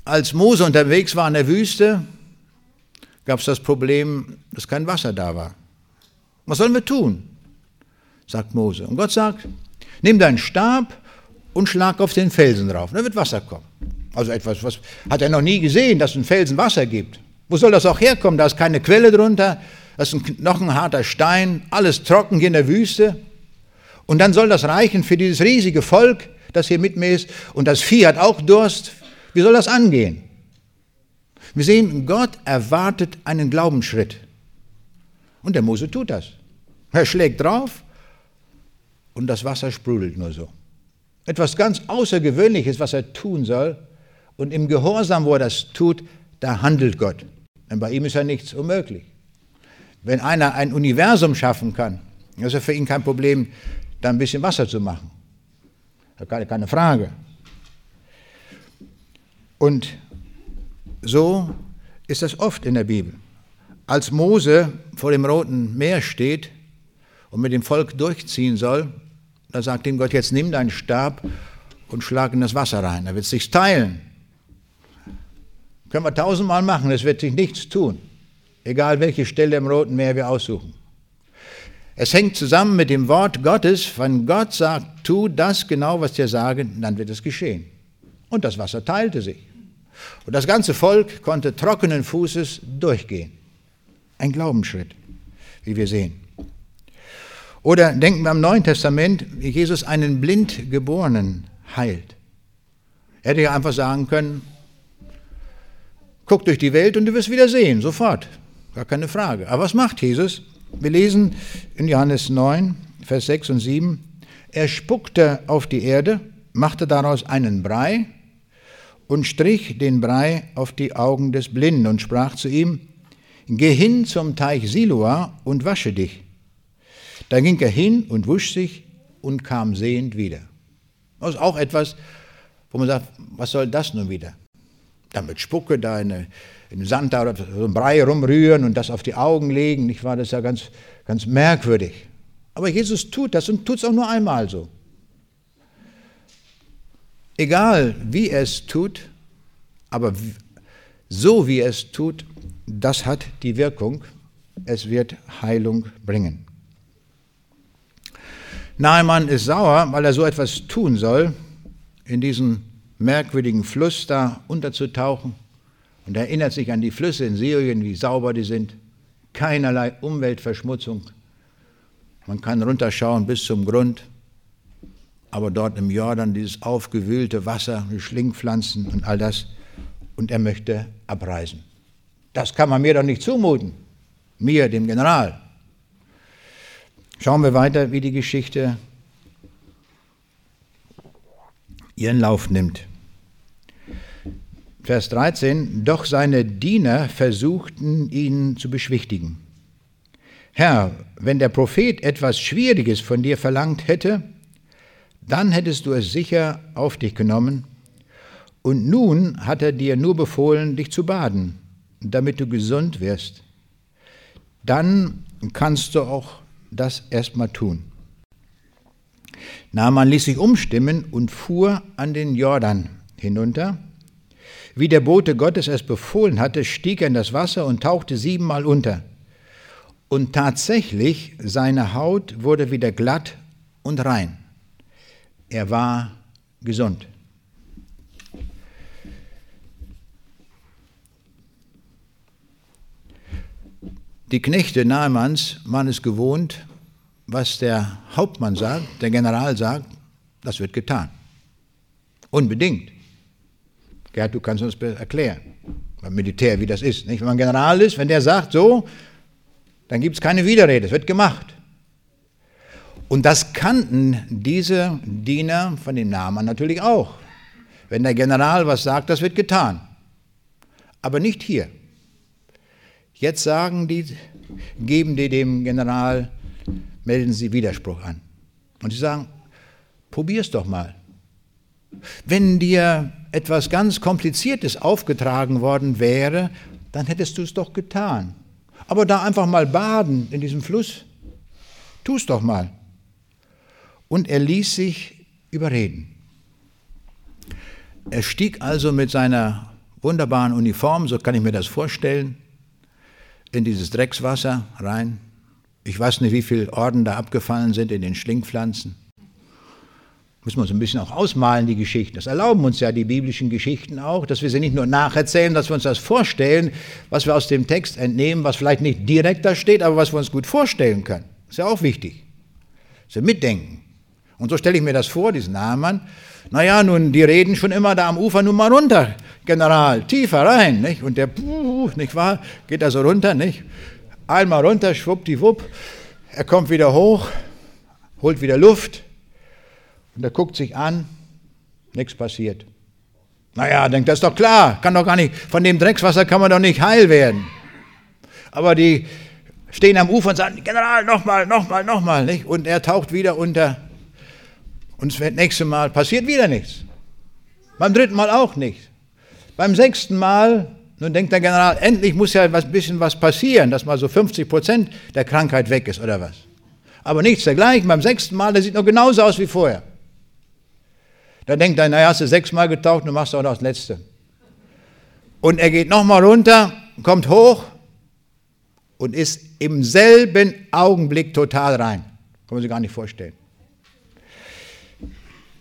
Als Mose unterwegs war in der Wüste, gab es das Problem, dass kein Wasser da war. Was sollen wir tun? sagt Mose. Und Gott sagt, nimm deinen Stab und schlag auf den Felsen drauf. Dann wird Wasser kommen. Also etwas, was hat er noch nie gesehen, dass ein Felsen Wasser gibt. Wo soll das auch herkommen? Da ist keine Quelle drunter, das ist ein, noch ein harter Stein, alles trocken hier in der Wüste. Und dann soll das reichen für dieses riesige Volk, das hier mit mir ist. Und das Vieh hat auch Durst. Wie soll das angehen? Wir sehen, Gott erwartet einen Glaubensschritt. Und der Mose tut das. Er schlägt drauf und das Wasser sprudelt nur so. Etwas ganz Außergewöhnliches, was er tun soll. Und im Gehorsam, wo er das tut, da handelt Gott. Denn bei ihm ist ja nichts unmöglich. Wenn einer ein Universum schaffen kann, ist ja für ihn kein Problem, da ein bisschen Wasser zu machen. Keine Frage. Und so ist das oft in der Bibel. Als Mose vor dem Roten Meer steht und mit dem Volk durchziehen soll, da sagt ihm Gott, jetzt nimm deinen Stab und schlag in das Wasser rein. Er wird sich teilen. Können wir tausendmal machen, es wird sich nichts tun. Egal welche Stelle im Roten Meer wir aussuchen. Es hängt zusammen mit dem Wort Gottes. Wenn Gott sagt, tu das genau, was dir sage, dann wird es geschehen. Und das Wasser teilte sich. Und das ganze Volk konnte trockenen Fußes durchgehen. Ein Glaubensschritt, wie wir sehen. Oder denken wir am Neuen Testament, wie Jesus einen Blindgeborenen heilt. Er hätte ja einfach sagen können, guck durch die Welt und du wirst wieder sehen, sofort. Gar keine Frage. Aber was macht Jesus? Wir lesen in Johannes 9, Vers 6 und 7, er spuckte auf die Erde, machte daraus einen Brei und strich den Brei auf die Augen des Blinden und sprach zu ihm, Geh hin zum Teich Siloa und wasche dich. Da ging er hin und wusch sich und kam sehend wieder. Das ist auch etwas, wo man sagt, was soll das nun wieder? damit Spucke da in, in Sand oder so ein Brei rumrühren und das auf die Augen legen. Nicht wahr? Das ja ganz, ganz merkwürdig. Aber Jesus tut das und tut es auch nur einmal so. Egal wie er es tut, aber so wie er es tut, das hat die Wirkung. Es wird Heilung bringen. Naaman ist sauer, weil er so etwas tun soll, in diesen merkwürdigen Fluss da unterzutauchen und erinnert sich an die Flüsse in Syrien, wie sauber die sind. Keinerlei Umweltverschmutzung. Man kann runterschauen bis zum Grund, aber dort im Jordan dieses aufgewühlte Wasser, die Schlingpflanzen und all das. Und er möchte abreisen. Das kann man mir doch nicht zumuten. Mir, dem General. Schauen wir weiter, wie die Geschichte ihren Lauf nimmt. Vers 13, doch seine Diener versuchten ihn zu beschwichtigen. Herr, wenn der Prophet etwas Schwieriges von dir verlangt hätte, dann hättest du es sicher auf dich genommen. Und nun hat er dir nur befohlen, dich zu baden, damit du gesund wirst. Dann kannst du auch das erstmal tun. Naaman ließ sich umstimmen und fuhr an den Jordan hinunter wie der Bote Gottes es befohlen hatte, stieg er in das Wasser und tauchte siebenmal unter. Und tatsächlich, seine Haut wurde wieder glatt und rein. Er war gesund. Die Knechte Nahemans waren es gewohnt, was der Hauptmann sagt, der General sagt, das wird getan. Unbedingt. Gerd, du kannst uns erklären, beim Militär, wie das ist. Nicht? Wenn man General ist, wenn der sagt so, dann gibt es keine Widerrede, es wird gemacht. Und das kannten diese Diener von dem Namen natürlich auch. Wenn der General was sagt, das wird getan. Aber nicht hier. Jetzt sagen die, geben die dem General, melden sie Widerspruch an. Und sie sagen, probier's doch mal. Wenn dir etwas ganz Kompliziertes aufgetragen worden wäre, dann hättest du es doch getan. Aber da einfach mal baden in diesem Fluss, tu es doch mal. Und er ließ sich überreden. Er stieg also mit seiner wunderbaren Uniform, so kann ich mir das vorstellen, in dieses Dreckswasser rein. Ich weiß nicht, wie viele Orden da abgefallen sind in den Schlingpflanzen. Müssen wir uns ein bisschen auch ausmalen, die Geschichten. Das erlauben uns ja die biblischen Geschichten auch, dass wir sie nicht nur nacherzählen, dass wir uns das vorstellen, was wir aus dem Text entnehmen, was vielleicht nicht direkt da steht, aber was wir uns gut vorstellen können. Ist ja auch wichtig. Dass wir mitdenken. Und so stelle ich mir das vor, diesen Naaman. Naja, nun, die reden schon immer da am Ufer, nun mal runter, General, tiefer rein, nicht? Und der, nicht wahr, geht da so runter, nicht? Einmal runter, schwuppdiwupp, er kommt wieder hoch, holt wieder Luft, und er guckt sich an, nichts passiert. Naja, denkt, das ist doch klar, kann doch gar nicht, von dem Dreckswasser kann man doch nicht heil werden. Aber die stehen am Ufer und sagen, General, nochmal, nochmal, nochmal, nicht? Und er taucht wieder unter. Und das nächste Mal passiert wieder nichts. Beim dritten Mal auch nichts. Beim sechsten Mal, nun denkt der General, endlich muss ja ein bisschen was passieren, dass mal so 50 Prozent der Krankheit weg ist oder was. Aber nichts dergleichen. Beim sechsten Mal, der sieht noch genauso aus wie vorher. Da denkt er, naja, hast du sechsmal getaucht, du machst auch noch das letzte. Und er geht nochmal runter, kommt hoch und ist im selben Augenblick total rein. Kann man sich gar nicht vorstellen.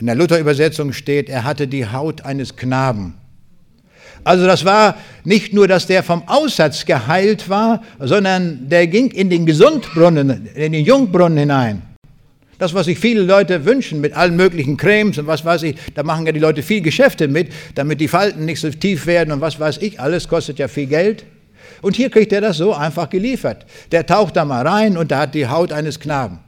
In der Luther-Übersetzung steht, er hatte die Haut eines Knaben. Also das war nicht nur, dass der vom Aussatz geheilt war, sondern der ging in den Gesundbrunnen, in den Jungbrunnen hinein. Das, was sich viele Leute wünschen mit allen möglichen Cremes und was weiß ich, da machen ja die Leute viel Geschäfte mit, damit die Falten nicht so tief werden und was weiß ich, alles kostet ja viel Geld. Und hier kriegt er das so einfach geliefert. Der taucht da mal rein und da hat die Haut eines Knaben.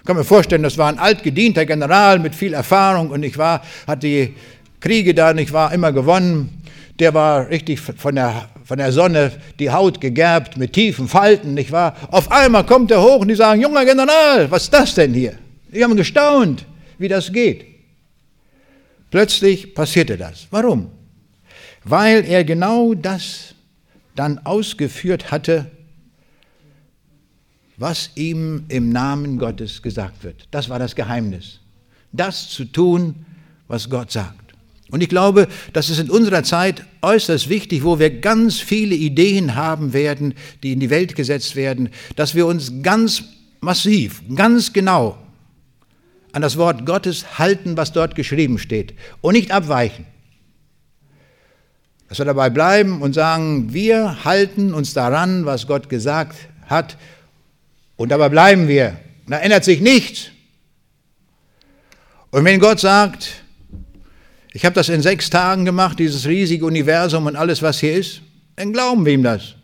Ich kann mir vorstellen, das war ein altgedienter General mit viel Erfahrung und ich war, hat die Kriege da, ich war immer gewonnen. Der war richtig von der von der Sonne die Haut gegerbt mit tiefen Falten, nicht wahr? Auf einmal kommt er hoch und die sagen, junger General, was ist das denn hier? Die haben gestaunt, wie das geht. Plötzlich passierte das. Warum? weil er genau das dann ausgeführt hatte, was ihm im Namen Gottes gesagt wird. Das war das Geheimnis. Das zu tun, was Gott sagt. Und ich glaube, das ist in unserer Zeit äußerst wichtig, wo wir ganz viele Ideen haben werden, die in die Welt gesetzt werden, dass wir uns ganz massiv, ganz genau an das Wort Gottes halten, was dort geschrieben steht und nicht abweichen. Dass wir dabei bleiben und sagen, wir halten uns daran, was Gott gesagt hat und dabei bleiben wir. Da ändert sich nichts. Und wenn Gott sagt, ich habe das in sechs Tagen gemacht, dieses riesige Universum und alles, was hier ist, dann glauben wir ihm das.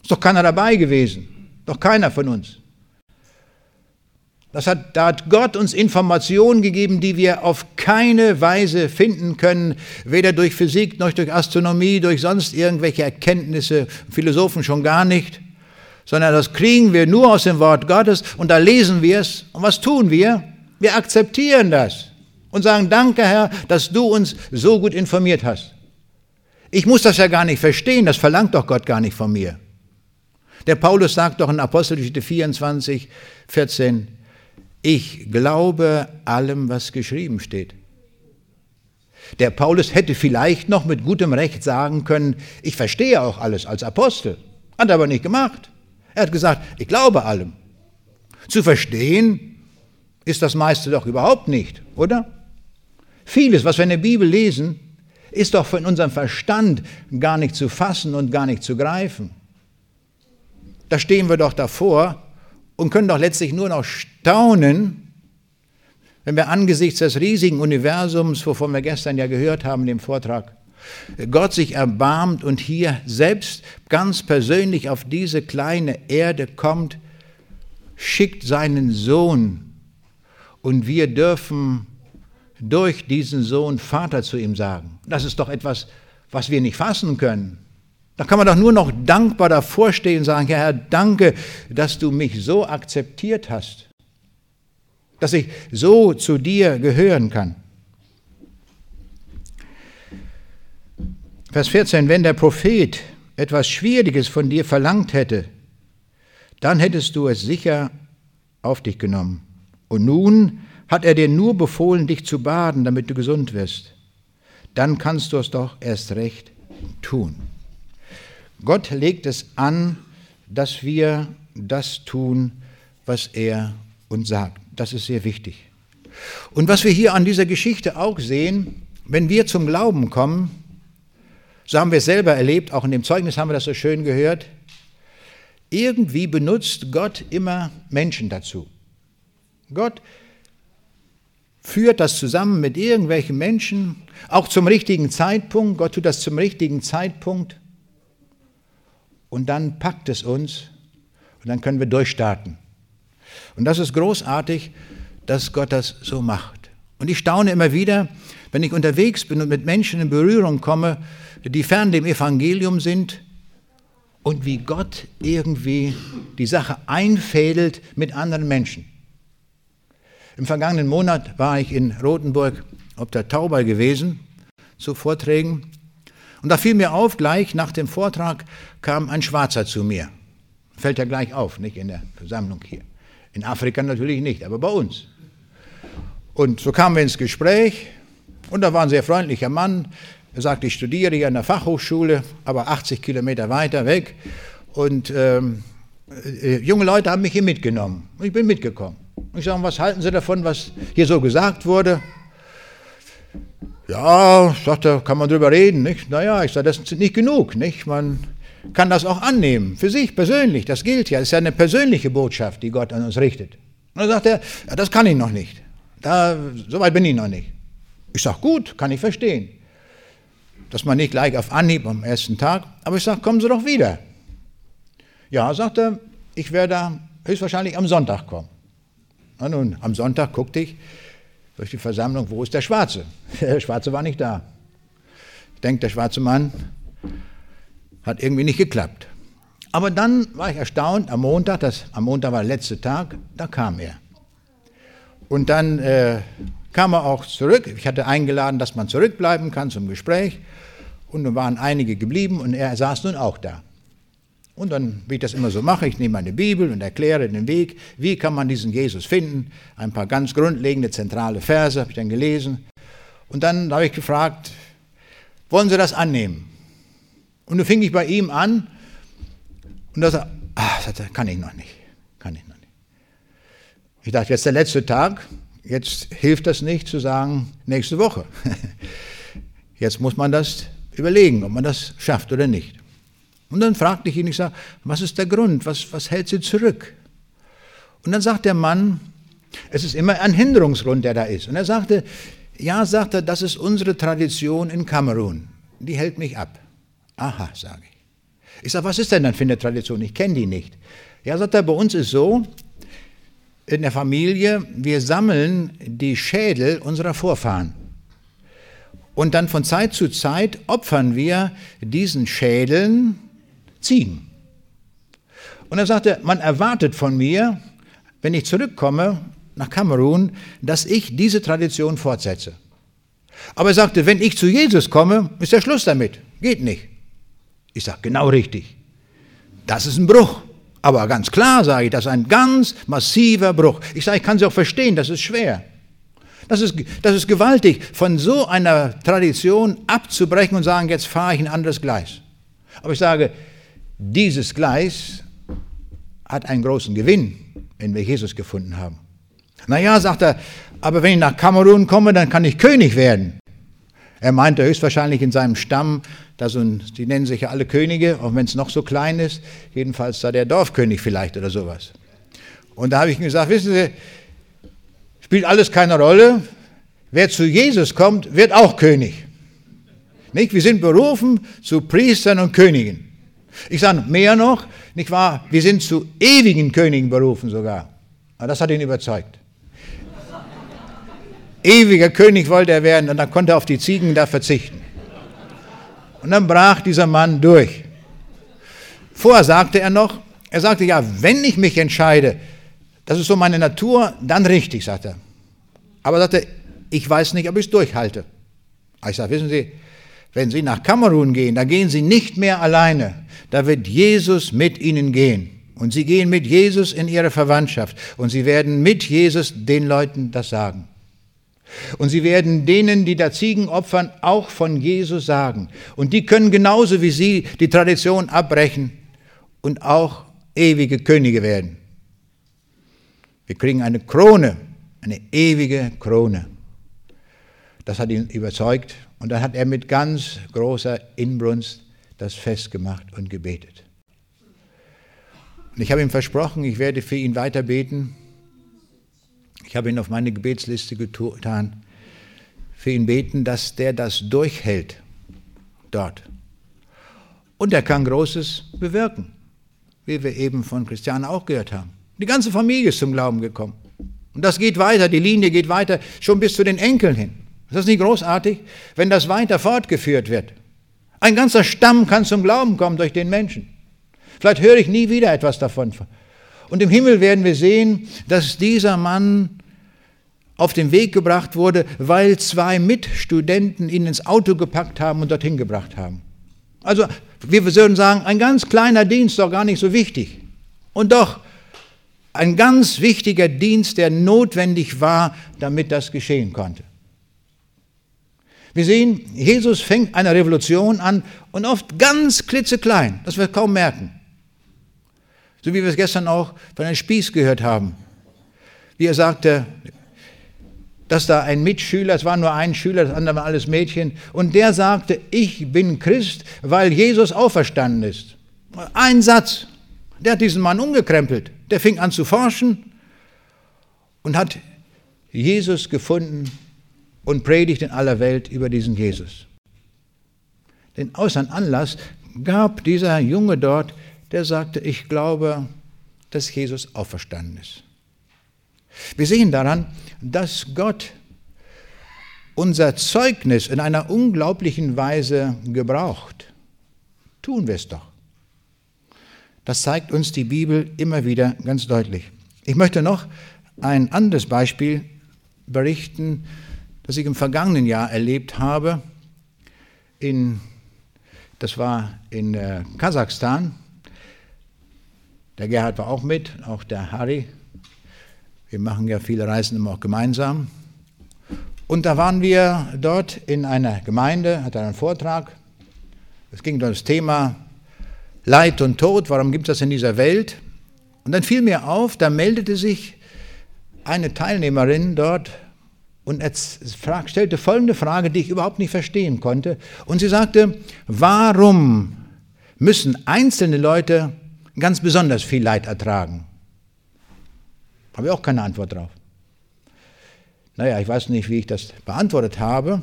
Ist doch keiner dabei gewesen. Doch keiner von uns. Das hat, da hat Gott uns Informationen gegeben, die wir auf keine Weise finden können, weder durch Physik noch durch Astronomie, durch sonst irgendwelche Erkenntnisse, Philosophen schon gar nicht, sondern das kriegen wir nur aus dem Wort Gottes und da lesen wir es. Und was tun wir? Wir akzeptieren das und sagen, danke Herr, dass du uns so gut informiert hast. Ich muss das ja gar nicht verstehen, das verlangt doch Gott gar nicht von mir. Der Paulus sagt doch in Apostelgeschichte 24, 14, ich glaube allem, was geschrieben steht. Der Paulus hätte vielleicht noch mit gutem Recht sagen können, ich verstehe auch alles als Apostel. Hat er aber nicht gemacht. Er hat gesagt, ich glaube allem. Zu verstehen ist das meiste doch überhaupt nicht, oder? Vieles, was wir in der Bibel lesen, ist doch von unserem Verstand gar nicht zu fassen und gar nicht zu greifen. Da stehen wir doch davor und können doch letztlich nur noch staunen, wenn wir angesichts des riesigen Universums, wovon wir gestern ja gehört haben dem Vortrag, Gott sich erbarmt und hier selbst ganz persönlich auf diese kleine Erde kommt, schickt seinen Sohn und wir dürfen durch diesen Sohn Vater zu ihm sagen. Das ist doch etwas, was wir nicht fassen können. Da kann man doch nur noch dankbar davor stehen und sagen, ja, Herr, danke, dass du mich so akzeptiert hast, dass ich so zu dir gehören kann. Vers 14, wenn der Prophet etwas Schwieriges von dir verlangt hätte, dann hättest du es sicher auf dich genommen. Und nun hat er dir nur befohlen, dich zu baden, damit du gesund wirst. Dann kannst du es doch erst recht tun. Gott legt es an, dass wir das tun, was er uns sagt. Das ist sehr wichtig. Und was wir hier an dieser Geschichte auch sehen, wenn wir zum Glauben kommen, so haben wir es selber erlebt, auch in dem Zeugnis haben wir das so schön gehört, irgendwie benutzt Gott immer Menschen dazu. Gott führt das zusammen mit irgendwelchen Menschen, auch zum richtigen Zeitpunkt. Gott tut das zum richtigen Zeitpunkt. Und dann packt es uns und dann können wir durchstarten. Und das ist großartig, dass Gott das so macht. Und ich staune immer wieder, wenn ich unterwegs bin und mit Menschen in Berührung komme, die fern dem Evangelium sind und wie Gott irgendwie die Sache einfädelt mit anderen Menschen. Im vergangenen Monat war ich in Rothenburg ob der Tauber gewesen zu Vorträgen. Und da fiel mir auf, gleich nach dem Vortrag kam ein Schwarzer zu mir. Fällt ja gleich auf, nicht in der Versammlung hier. In Afrika natürlich nicht, aber bei uns. Und so kamen wir ins Gespräch und da war ein sehr freundlicher Mann. Er sagte, ich studiere hier an der Fachhochschule, aber 80 Kilometer weiter weg. Und ähm, äh, junge Leute haben mich hier mitgenommen. Ich bin mitgekommen. Ich sage, was halten Sie davon, was hier so gesagt wurde? Ja, sagt er, kann man drüber reden, nicht? Naja, ich sage, das ist nicht genug, nicht? Man kann das auch annehmen, für sich persönlich, das gilt ja, das ist ja eine persönliche Botschaft, die Gott an uns richtet. Und dann sagt er, ja, das kann ich noch nicht, da, so weit bin ich noch nicht. Ich sage, gut, kann ich verstehen, dass man nicht gleich auf Anhieb am ersten Tag, aber ich sage, kommen Sie doch wieder. Ja, sagt er, ich werde höchstwahrscheinlich am Sonntag kommen. Na nun, am Sonntag guckte ich durch die Versammlung, wo ist der Schwarze? Der Schwarze war nicht da. Ich denke, der schwarze Mann hat irgendwie nicht geklappt. Aber dann war ich erstaunt, am Montag, das, am Montag war der letzte Tag, da kam er. Und dann äh, kam er auch zurück. Ich hatte eingeladen, dass man zurückbleiben kann zum Gespräch. Und dann waren einige geblieben und er saß nun auch da. Und dann, wie ich das immer so mache, ich nehme meine Bibel und erkläre den Weg, wie kann man diesen Jesus finden. Ein paar ganz grundlegende, zentrale Verse habe ich dann gelesen. Und dann habe ich gefragt, wollen Sie das annehmen? Und dann fing ich bei ihm an und da sagte ah, sagte, kann ich noch nicht, kann ich noch nicht. Ich dachte, jetzt der letzte Tag, jetzt hilft das nicht zu sagen, nächste Woche. Jetzt muss man das überlegen, ob man das schafft oder nicht. Und dann fragte ich ihn, ich sage, was ist der Grund, was, was hält Sie zurück? Und dann sagt der Mann, es ist immer ein Hinderungsgrund, der da ist. Und er sagte, ja, sagt er, das ist unsere Tradition in Kamerun. Die hält mich ab. Aha, sage ich. Ich sage, was ist denn dann für eine Tradition? Ich kenne die nicht. Ja, sagt er, bei uns ist so, in der Familie, wir sammeln die Schädel unserer Vorfahren. Und dann von Zeit zu Zeit opfern wir diesen Schädeln Ziegen. Und er sagte, man erwartet von mir, wenn ich zurückkomme nach Kamerun, dass ich diese Tradition fortsetze. Aber er sagte, wenn ich zu Jesus komme, ist der Schluss damit. Geht nicht. Ich sage, genau richtig. Das ist ein Bruch. Aber ganz klar sage ich, das ist ein ganz massiver Bruch. Ich sage, ich kann Sie auch verstehen, das ist schwer. Das ist, das ist gewaltig, von so einer Tradition abzubrechen und sagen, jetzt fahre ich ein anderes Gleis. Aber ich sage, dieses Gleis hat einen großen Gewinn, wenn wir Jesus gefunden haben. Naja, sagt er, aber wenn ich nach Kamerun komme, dann kann ich König werden. Er meinte höchstwahrscheinlich in seinem Stamm, da so die nennen sich ja alle Könige, auch wenn es noch so klein ist, jedenfalls da der Dorfkönig vielleicht oder sowas. Und da habe ich ihm gesagt, wissen Sie, spielt alles keine Rolle, wer zu Jesus kommt, wird auch König. Nicht? Wir sind berufen zu Priestern und Königen. Ich sage mehr noch, nicht wahr? Wir sind zu ewigen Königen berufen sogar. Aber das hat ihn überzeugt. Ewiger König wollte er werden und dann konnte er auf die Ziegen da verzichten. Und dann brach dieser Mann durch. Vorher sagte er noch, er sagte, ja, wenn ich mich entscheide, das ist so meine Natur, dann richtig, sagt er. Aber sagte, ich weiß nicht, ob ich es durchhalte. Ich sage, wissen Sie, wenn Sie nach Kamerun gehen, da gehen Sie nicht mehr alleine. Da wird Jesus mit Ihnen gehen. Und Sie gehen mit Jesus in Ihre Verwandtschaft. Und Sie werden mit Jesus den Leuten das sagen. Und sie werden denen, die da Ziegen opfern, auch von Jesus sagen. Und die können genauso wie sie die Tradition abbrechen und auch ewige Könige werden. Wir kriegen eine Krone, eine ewige Krone. Das hat ihn überzeugt und dann hat er mit ganz großer Inbrunst das Fest gemacht und gebetet. Und ich habe ihm versprochen, ich werde für ihn weiter beten. Ich habe ihn auf meine Gebetsliste getan. Für ihn beten, dass der das durchhält dort. Und er kann Großes bewirken, wie wir eben von Christiane auch gehört haben. Die ganze Familie ist zum Glauben gekommen. Und das geht weiter, die Linie geht weiter, schon bis zu den Enkeln hin. Ist das nicht großartig, wenn das weiter fortgeführt wird? Ein ganzer Stamm kann zum Glauben kommen durch den Menschen. Vielleicht höre ich nie wieder etwas davon. Und im Himmel werden wir sehen, dass dieser Mann auf den Weg gebracht wurde, weil zwei Mitstudenten ihn ins Auto gepackt haben und dorthin gebracht haben. Also wir würden sagen, ein ganz kleiner Dienst, doch gar nicht so wichtig. Und doch ein ganz wichtiger Dienst, der notwendig war, damit das geschehen konnte. Wir sehen, Jesus fängt eine Revolution an und oft ganz klitzeklein, das wir kaum merken. So wie wir es gestern auch von einem Spieß gehört haben. Wie er sagte, dass da ein Mitschüler, es war nur ein Schüler, das andere war alles Mädchen, und der sagte, ich bin Christ, weil Jesus auferstanden ist. Ein Satz, der hat diesen Mann umgekrempelt. Der fing an zu forschen und hat Jesus gefunden und predigt in aller Welt über diesen Jesus. Den äußeren Anlass gab dieser Junge dort, der sagte, ich glaube, dass Jesus auferstanden ist. Wir sehen daran, dass Gott unser Zeugnis in einer unglaublichen Weise gebraucht. Tun wir es doch. Das zeigt uns die Bibel immer wieder ganz deutlich. Ich möchte noch ein anderes Beispiel berichten das ich im vergangenen Jahr erlebt habe in Das war in äh, Kasachstan. Der Gerhard war auch mit, auch der Harry. Wir machen ja viele Reisen immer auch gemeinsam. Und da waren wir dort in einer Gemeinde, hatte einen Vortrag. Es ging um das Thema Leid und Tod, warum gibt es das in dieser Welt? Und dann fiel mir auf, da meldete sich eine Teilnehmerin dort und stellte folgende Frage, die ich überhaupt nicht verstehen konnte. Und sie sagte, warum müssen einzelne Leute ganz besonders viel Leid ertragen? Habe ich auch keine Antwort drauf. Naja, ich weiß nicht, wie ich das beantwortet habe.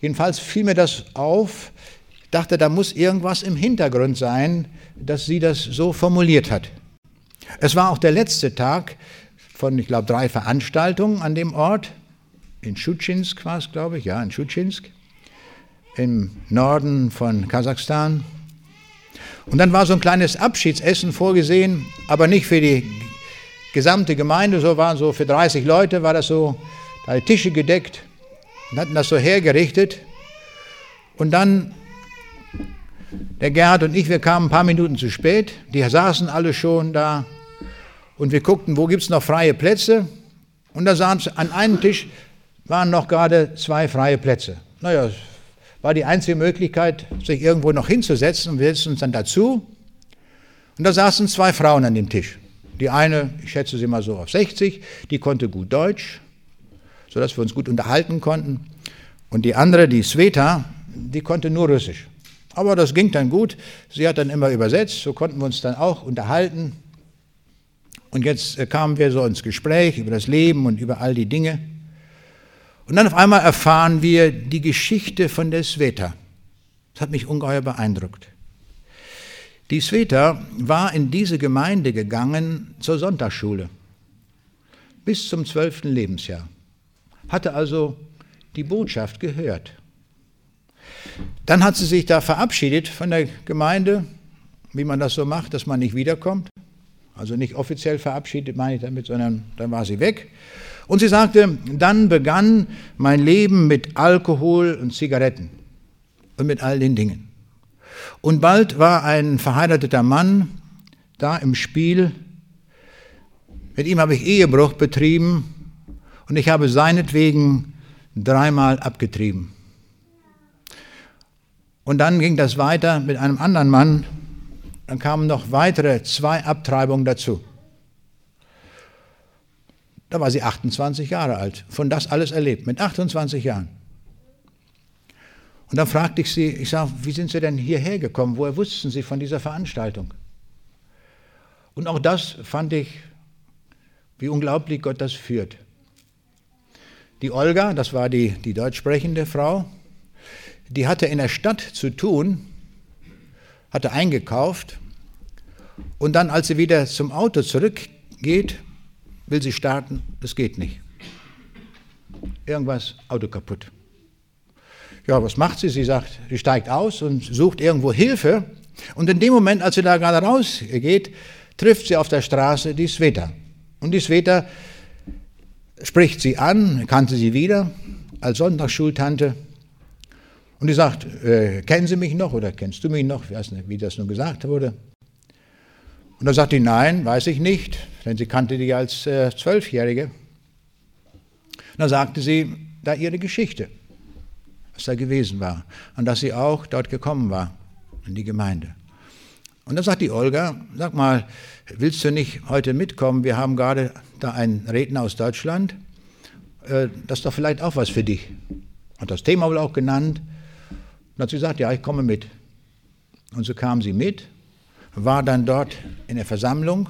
Jedenfalls fiel mir das auf. Ich dachte, da muss irgendwas im Hintergrund sein, dass sie das so formuliert hat. Es war auch der letzte Tag von, ich glaube, drei Veranstaltungen an dem Ort. In Schutschinsk war es, glaube ich, ja, in Schutschinsk, im Norden von Kasachstan. Und dann war so ein kleines Abschiedsessen vorgesehen, aber nicht für die gesamte Gemeinde, so waren so für 30 Leute, war das so, da Tische gedeckt und hatten das so hergerichtet. Und dann, der Gerhard und ich, wir kamen ein paar Minuten zu spät, die saßen alle schon da und wir guckten, wo gibt es noch freie Plätze. Und da sahen an einem Tisch waren noch gerade zwei freie Plätze. Naja, war die einzige Möglichkeit, sich irgendwo noch hinzusetzen und wir setzten uns dann dazu. Und da saßen zwei Frauen an dem Tisch. Die eine, ich schätze sie mal so auf 60, die konnte gut Deutsch, sodass wir uns gut unterhalten konnten. Und die andere, die Sveta, die konnte nur Russisch. Aber das ging dann gut. Sie hat dann immer übersetzt, so konnten wir uns dann auch unterhalten. Und jetzt äh, kamen wir so ins Gespräch über das Leben und über all die Dinge. Und dann auf einmal erfahren wir die Geschichte von der Sveta. Das hat mich ungeheuer beeindruckt. Die Sveta war in diese Gemeinde gegangen zur Sonntagsschule bis zum zwölften Lebensjahr, hatte also die Botschaft gehört. Dann hat sie sich da verabschiedet von der Gemeinde, wie man das so macht, dass man nicht wiederkommt. Also nicht offiziell verabschiedet, meine ich damit, sondern dann war sie weg. Und sie sagte, dann begann mein Leben mit Alkohol und Zigaretten und mit all den Dingen. Und bald war ein verheirateter Mann da im Spiel. Mit ihm habe ich Ehebruch betrieben und ich habe seinetwegen dreimal abgetrieben. Und dann ging das weiter mit einem anderen Mann. Dann kamen noch weitere zwei Abtreibungen dazu. Da war sie 28 Jahre alt, von das alles erlebt, mit 28 Jahren. Und dann fragte ich sie, ich sage, wie sind Sie denn hierher gekommen? Woher wussten Sie von dieser Veranstaltung? Und auch das fand ich, wie unglaublich Gott das führt. Die Olga, das war die, die deutsch sprechende Frau, die hatte in der Stadt zu tun, hatte eingekauft und dann, als sie wieder zum Auto zurückgeht, will sie starten, das geht nicht. Irgendwas, Auto kaputt. Ja, was macht sie? Sie sagt, sie steigt aus und sucht irgendwo Hilfe. Und in dem Moment, als sie da gerade rausgeht, trifft sie auf der Straße die Sveta. Und die Sveta spricht sie an, kannte sie wieder als Sonntagsschultante. Und die sagt, äh, kennen Sie mich noch oder kennst du mich noch? Ich weiß nicht, wie das nun gesagt wurde. Und dann sagt die, nein, weiß ich nicht, denn sie kannte die als äh, Zwölfjährige. Und dann sagte sie da ihre Geschichte, was da gewesen war und dass sie auch dort gekommen war, in die Gemeinde. Und dann sagt die Olga, sag mal, willst du nicht heute mitkommen? Wir haben gerade da einen Redner aus Deutschland, äh, das ist doch vielleicht auch was für dich. Hat das Thema wohl auch genannt. Und hat sie gesagt, ja, ich komme mit. Und so kam sie mit war dann dort in der Versammlung.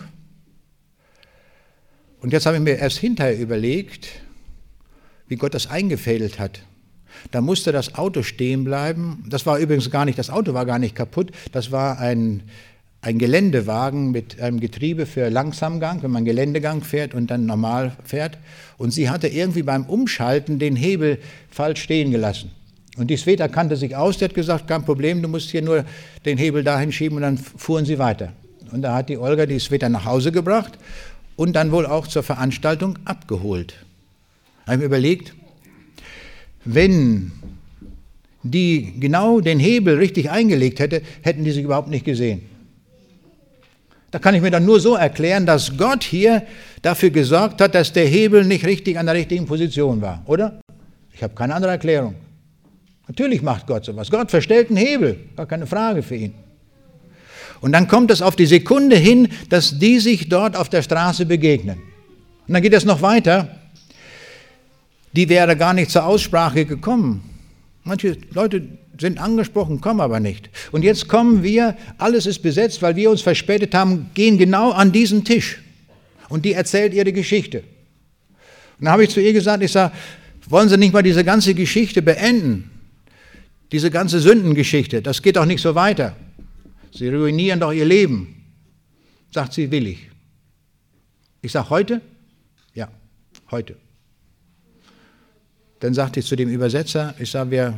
Und jetzt habe ich mir erst hinterher überlegt, wie Gott das eingefädelt hat. Da musste das Auto stehen bleiben. Das war übrigens gar nicht, das Auto war gar nicht kaputt. Das war ein, ein Geländewagen mit einem Getriebe für Langsamgang, wenn man Geländegang fährt und dann normal fährt. Und sie hatte irgendwie beim Umschalten den Hebel falsch stehen gelassen. Und die Sveta kannte sich aus, der hat gesagt, kein Problem, du musst hier nur den Hebel dahin schieben und dann fuhren sie weiter. Und da hat die Olga die Sveta nach Hause gebracht und dann wohl auch zur Veranstaltung abgeholt. Da habe ich mir überlegt, wenn die genau den Hebel richtig eingelegt hätte, hätten die sich überhaupt nicht gesehen. Da kann ich mir dann nur so erklären, dass Gott hier dafür gesorgt hat, dass der Hebel nicht richtig an der richtigen Position war, oder? Ich habe keine andere Erklärung. Natürlich macht Gott sowas. Gott verstellt einen Hebel, gar keine Frage für ihn. Und dann kommt es auf die Sekunde hin, dass die sich dort auf der Straße begegnen. Und dann geht es noch weiter. Die wäre gar nicht zur Aussprache gekommen. Manche Leute sind angesprochen, kommen aber nicht. Und jetzt kommen wir, alles ist besetzt, weil wir uns verspätet haben, gehen genau an diesen Tisch. Und die erzählt ihre Geschichte. Und dann habe ich zu ihr gesagt, ich sage, wollen Sie nicht mal diese ganze Geschichte beenden? Diese ganze Sündengeschichte, das geht doch nicht so weiter. Sie ruinieren doch ihr Leben. Sagt sie, will ich. Ich sage, heute? Ja, heute. Dann sagte ich zu dem Übersetzer, ich sage, wir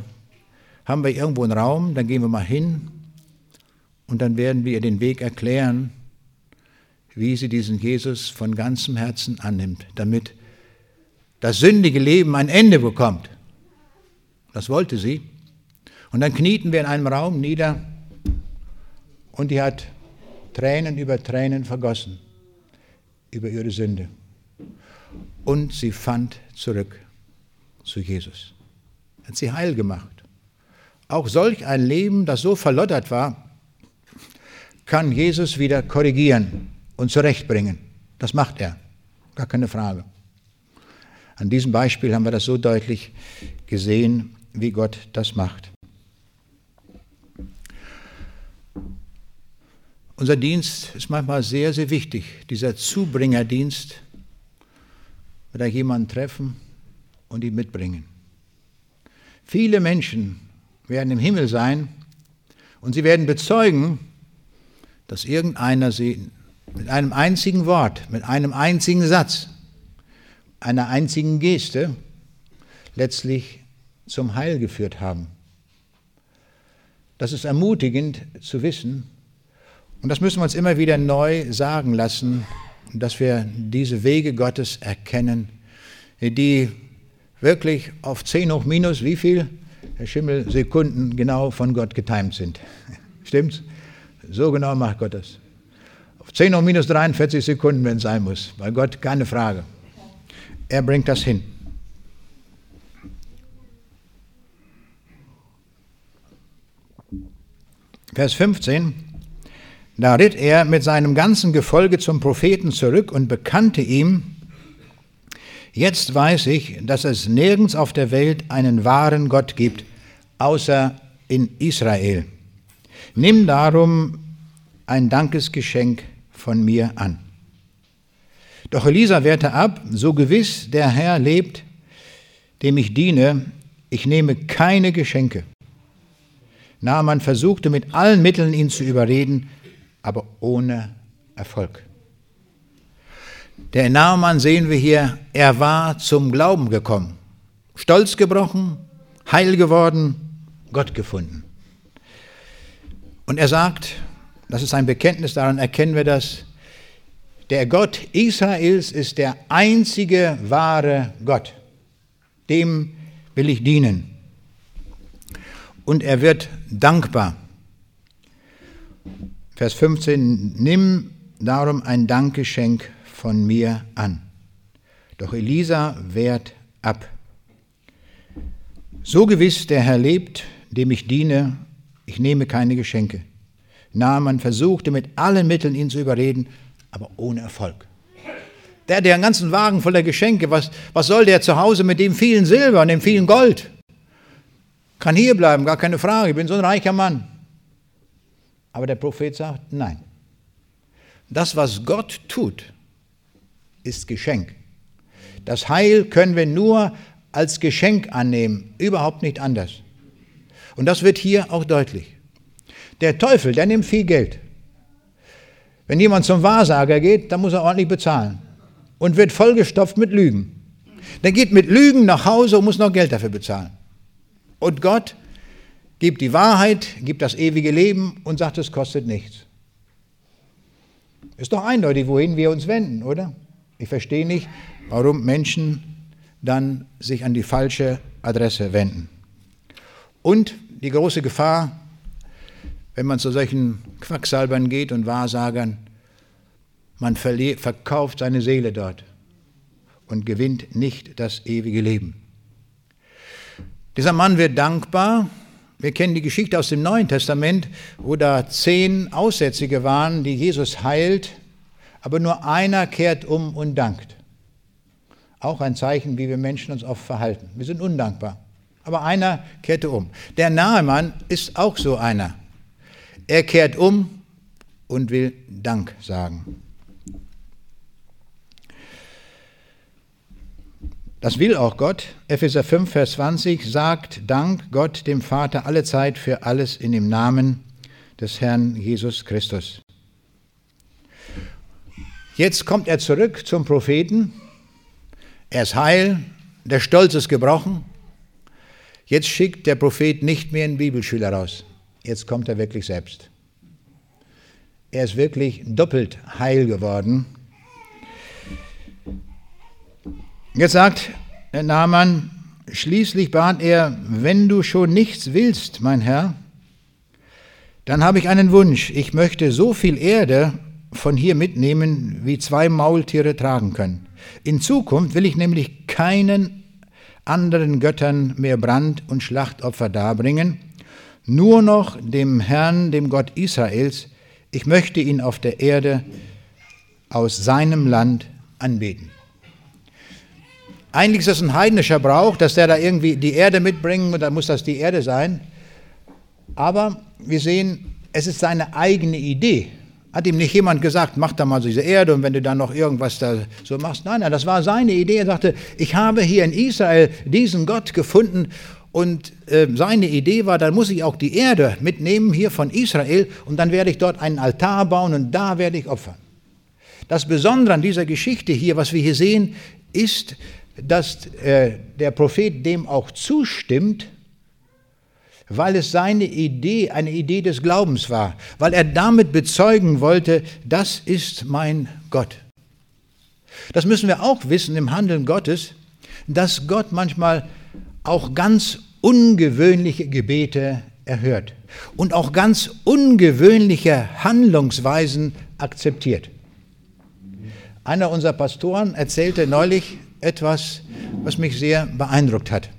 haben wir irgendwo einen Raum, dann gehen wir mal hin und dann werden wir ihr den Weg erklären, wie sie diesen Jesus von ganzem Herzen annimmt, damit das sündige Leben ein Ende bekommt. Das wollte sie. Und dann knieten wir in einem Raum nieder und die hat Tränen über Tränen vergossen über ihre Sünde. Und sie fand zurück zu Jesus. Hat sie heil gemacht. Auch solch ein Leben, das so verlottert war, kann Jesus wieder korrigieren und zurechtbringen. Das macht er. Gar keine Frage. An diesem Beispiel haben wir das so deutlich gesehen, wie Gott das macht. Unser Dienst ist manchmal sehr, sehr wichtig, dieser Zubringerdienst. Oder jemanden treffen und ihn mitbringen. Viele Menschen werden im Himmel sein und sie werden bezeugen, dass irgendeiner sie mit einem einzigen Wort, mit einem einzigen Satz, einer einzigen Geste letztlich zum Heil geführt haben. Das ist ermutigend zu wissen und das müssen wir uns immer wieder neu sagen lassen, dass wir diese Wege Gottes erkennen, die wirklich auf 10 hoch minus wie viel? Herr Schimmel, Sekunden genau von Gott getimt sind. Stimmt's? So genau macht Gott das. Auf 10 hoch minus 43 Sekunden, wenn es sein muss. Bei Gott keine Frage. Er bringt das hin. Vers 15. Da ritt er mit seinem ganzen Gefolge zum Propheten zurück und bekannte ihm, Jetzt weiß ich, dass es nirgends auf der Welt einen wahren Gott gibt, außer in Israel. Nimm darum ein Dankesgeschenk von mir an. Doch Elisa wehrte ab, so gewiss der Herr lebt, dem ich diene, ich nehme keine Geschenke. Naaman versuchte mit allen Mitteln ihn zu überreden, aber ohne Erfolg. Der Naaman sehen wir hier, er war zum Glauben gekommen, stolz gebrochen, heil geworden, Gott gefunden. Und er sagt, das ist ein Bekenntnis, daran erkennen wir das, der Gott Israels ist der einzige wahre Gott. Dem will ich dienen. Und er wird dankbar. Vers 15, nimm darum ein Dankgeschenk von mir an. Doch Elisa wehrt ab. So gewiss der Herr lebt, dem ich diene, ich nehme keine Geschenke. Naaman versuchte mit allen Mitteln ihn zu überreden, aber ohne Erfolg. Der hat ja einen ganzen Wagen voller Geschenke. Was, was soll der zu Hause mit dem vielen Silber und dem vielen Gold? Kann hier bleiben, gar keine Frage. Ich bin so ein reicher Mann. Aber der Prophet sagt, nein. Das, was Gott tut, ist Geschenk. Das Heil können wir nur als Geschenk annehmen, überhaupt nicht anders. Und das wird hier auch deutlich. Der Teufel, der nimmt viel Geld. Wenn jemand zum Wahrsager geht, dann muss er ordentlich bezahlen und wird vollgestopft mit Lügen. Der geht mit Lügen nach Hause und muss noch Geld dafür bezahlen. Und Gott gibt die Wahrheit, gibt das ewige Leben und sagt, es kostet nichts. Ist doch eindeutig, wohin wir uns wenden, oder? Ich verstehe nicht, warum Menschen dann sich an die falsche Adresse wenden. Und die große Gefahr, wenn man zu solchen Quacksalbern geht und Wahrsagern, man verkauft seine Seele dort und gewinnt nicht das ewige Leben. Dieser Mann wird dankbar. Wir kennen die Geschichte aus dem Neuen Testament, wo da zehn Aussätzige waren, die Jesus heilt, aber nur einer kehrt um und dankt. Auch ein Zeichen, wie wir Menschen uns oft verhalten. Wir sind undankbar. Aber einer kehrte um. Der Nahemann ist auch so einer. Er kehrt um und will Dank sagen. Das will auch Gott. Epheser 5, Vers 20 sagt, Dank Gott dem Vater alle Zeit für alles in dem Namen des Herrn Jesus Christus. Jetzt kommt er zurück zum Propheten. Er ist heil, der Stolz ist gebrochen. Jetzt schickt der Prophet nicht mehr einen Bibelschüler raus. Jetzt kommt er wirklich selbst. Er ist wirklich doppelt heil geworden Jetzt sagt Naaman, schließlich bat er, wenn du schon nichts willst, mein Herr, dann habe ich einen Wunsch. Ich möchte so viel Erde von hier mitnehmen, wie zwei Maultiere tragen können. In Zukunft will ich nämlich keinen anderen Göttern mehr Brand- und Schlachtopfer darbringen, nur noch dem Herrn, dem Gott Israels. Ich möchte ihn auf der Erde aus seinem Land anbeten. Eigentlich ist das ein heidnischer Brauch, dass der da irgendwie die Erde mitbringen und dann muss das die Erde sein. Aber wir sehen, es ist seine eigene Idee. Hat ihm nicht jemand gesagt, mach da mal diese Erde und wenn du dann noch irgendwas da so machst. Nein, nein, das war seine Idee. Er sagte, ich habe hier in Israel diesen Gott gefunden und äh, seine Idee war, dann muss ich auch die Erde mitnehmen hier von Israel und dann werde ich dort einen Altar bauen und da werde ich opfern. Das Besondere an dieser Geschichte hier, was wir hier sehen, ist, dass äh, der Prophet dem auch zustimmt, weil es seine Idee, eine Idee des Glaubens war, weil er damit bezeugen wollte, das ist mein Gott. Das müssen wir auch wissen im Handeln Gottes, dass Gott manchmal auch ganz ungewöhnliche Gebete erhört und auch ganz ungewöhnliche Handlungsweisen akzeptiert. Einer unserer Pastoren erzählte neulich etwas, was mich sehr beeindruckt hat.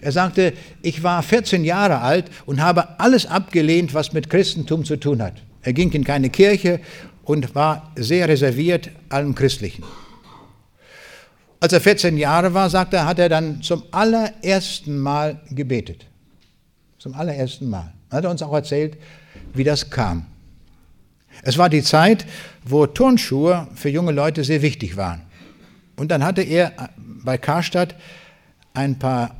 Er sagte, ich war 14 Jahre alt und habe alles abgelehnt, was mit Christentum zu tun hat. Er ging in keine Kirche und war sehr reserviert allem Christlichen. Als er 14 Jahre war, sagte er, hat er dann zum allerersten Mal gebetet. Zum allerersten Mal. Er hat uns auch erzählt, wie das kam. Es war die Zeit, wo Turnschuhe für junge Leute sehr wichtig waren. Und dann hatte er bei Karstadt ein paar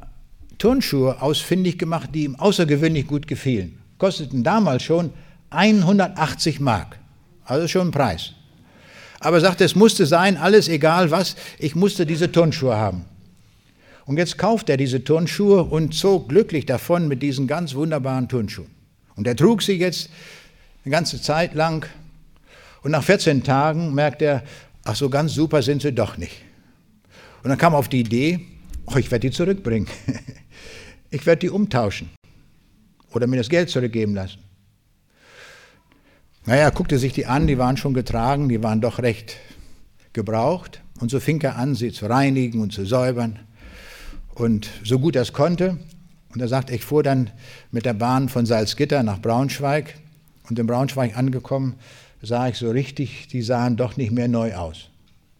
Turnschuhe ausfindig gemacht, die ihm außergewöhnlich gut gefielen. Kosteten damals schon 180 Mark. Also schon ein Preis. Aber er sagte, es musste sein, alles egal was, ich musste diese Turnschuhe haben. Und jetzt kauft er diese Turnschuhe und zog glücklich davon mit diesen ganz wunderbaren Turnschuhen. Und er trug sie jetzt eine ganze Zeit lang. Und nach 14 Tagen merkt er, ach so ganz super sind sie doch nicht. Und dann kam er auf die Idee, oh, ich werde die zurückbringen. Ich werde die umtauschen oder mir das Geld zurückgeben lassen. Naja, er guckte sich die an, die waren schon getragen, die waren doch recht gebraucht. Und so fing er an, sie zu reinigen und zu säubern. Und so gut er es konnte. Und er sagt, ich fuhr dann mit der Bahn von Salzgitter nach Braunschweig. Und in Braunschweig angekommen, sah ich so richtig, die sahen doch nicht mehr neu aus.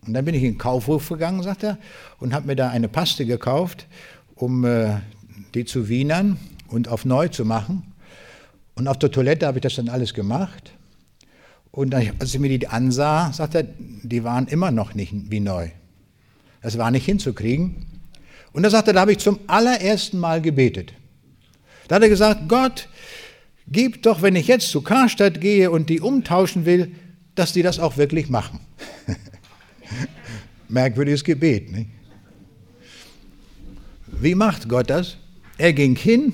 Und dann bin ich in den Kaufhof gegangen, sagt er, und habe mir da eine Paste gekauft, um äh, die zu wienern und auf neu zu machen. Und auf der Toilette habe ich das dann alles gemacht. Und als ich mir die ansah, sagt er, die waren immer noch nicht wie neu. Das war nicht hinzukriegen. Und da sagte er, da habe ich zum allerersten Mal gebetet. Da hat er gesagt, Gott, gib doch, wenn ich jetzt zu Karstadt gehe und die umtauschen will, dass die das auch wirklich machen. Merkwürdiges Gebet. Nicht? Wie macht Gott das? Er ging hin,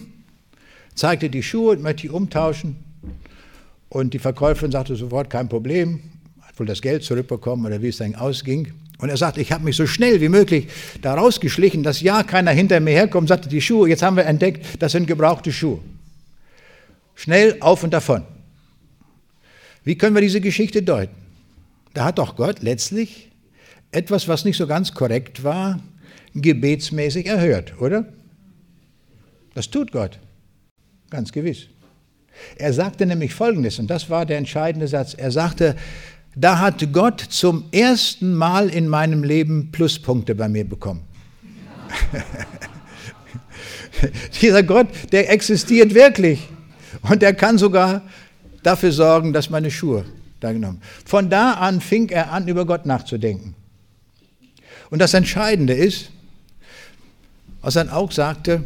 zeigte die Schuhe und möchte die umtauschen. Und die Verkäuferin sagte sofort, kein Problem, hat wohl das Geld zurückbekommen oder wie es dann ausging. Und er sagt, ich habe mich so schnell wie möglich da rausgeschlichen, dass ja keiner hinter mir herkommt, sagte die Schuhe, jetzt haben wir entdeckt, das sind gebrauchte Schuhe. Schnell auf und davon. Wie können wir diese Geschichte deuten? Da hat doch Gott letztlich etwas, was nicht so ganz korrekt war, gebetsmäßig erhört, oder? Das tut Gott, ganz gewiss. Er sagte nämlich Folgendes, und das war der entscheidende Satz. Er sagte, da hat Gott zum ersten Mal in meinem Leben Pluspunkte bei mir bekommen. Dieser Gott, der existiert wirklich. Und er kann sogar dafür sorgen, dass meine Schuhe da genommen. Von da an fing er an, über Gott nachzudenken. Und das Entscheidende ist, was er auch sagte,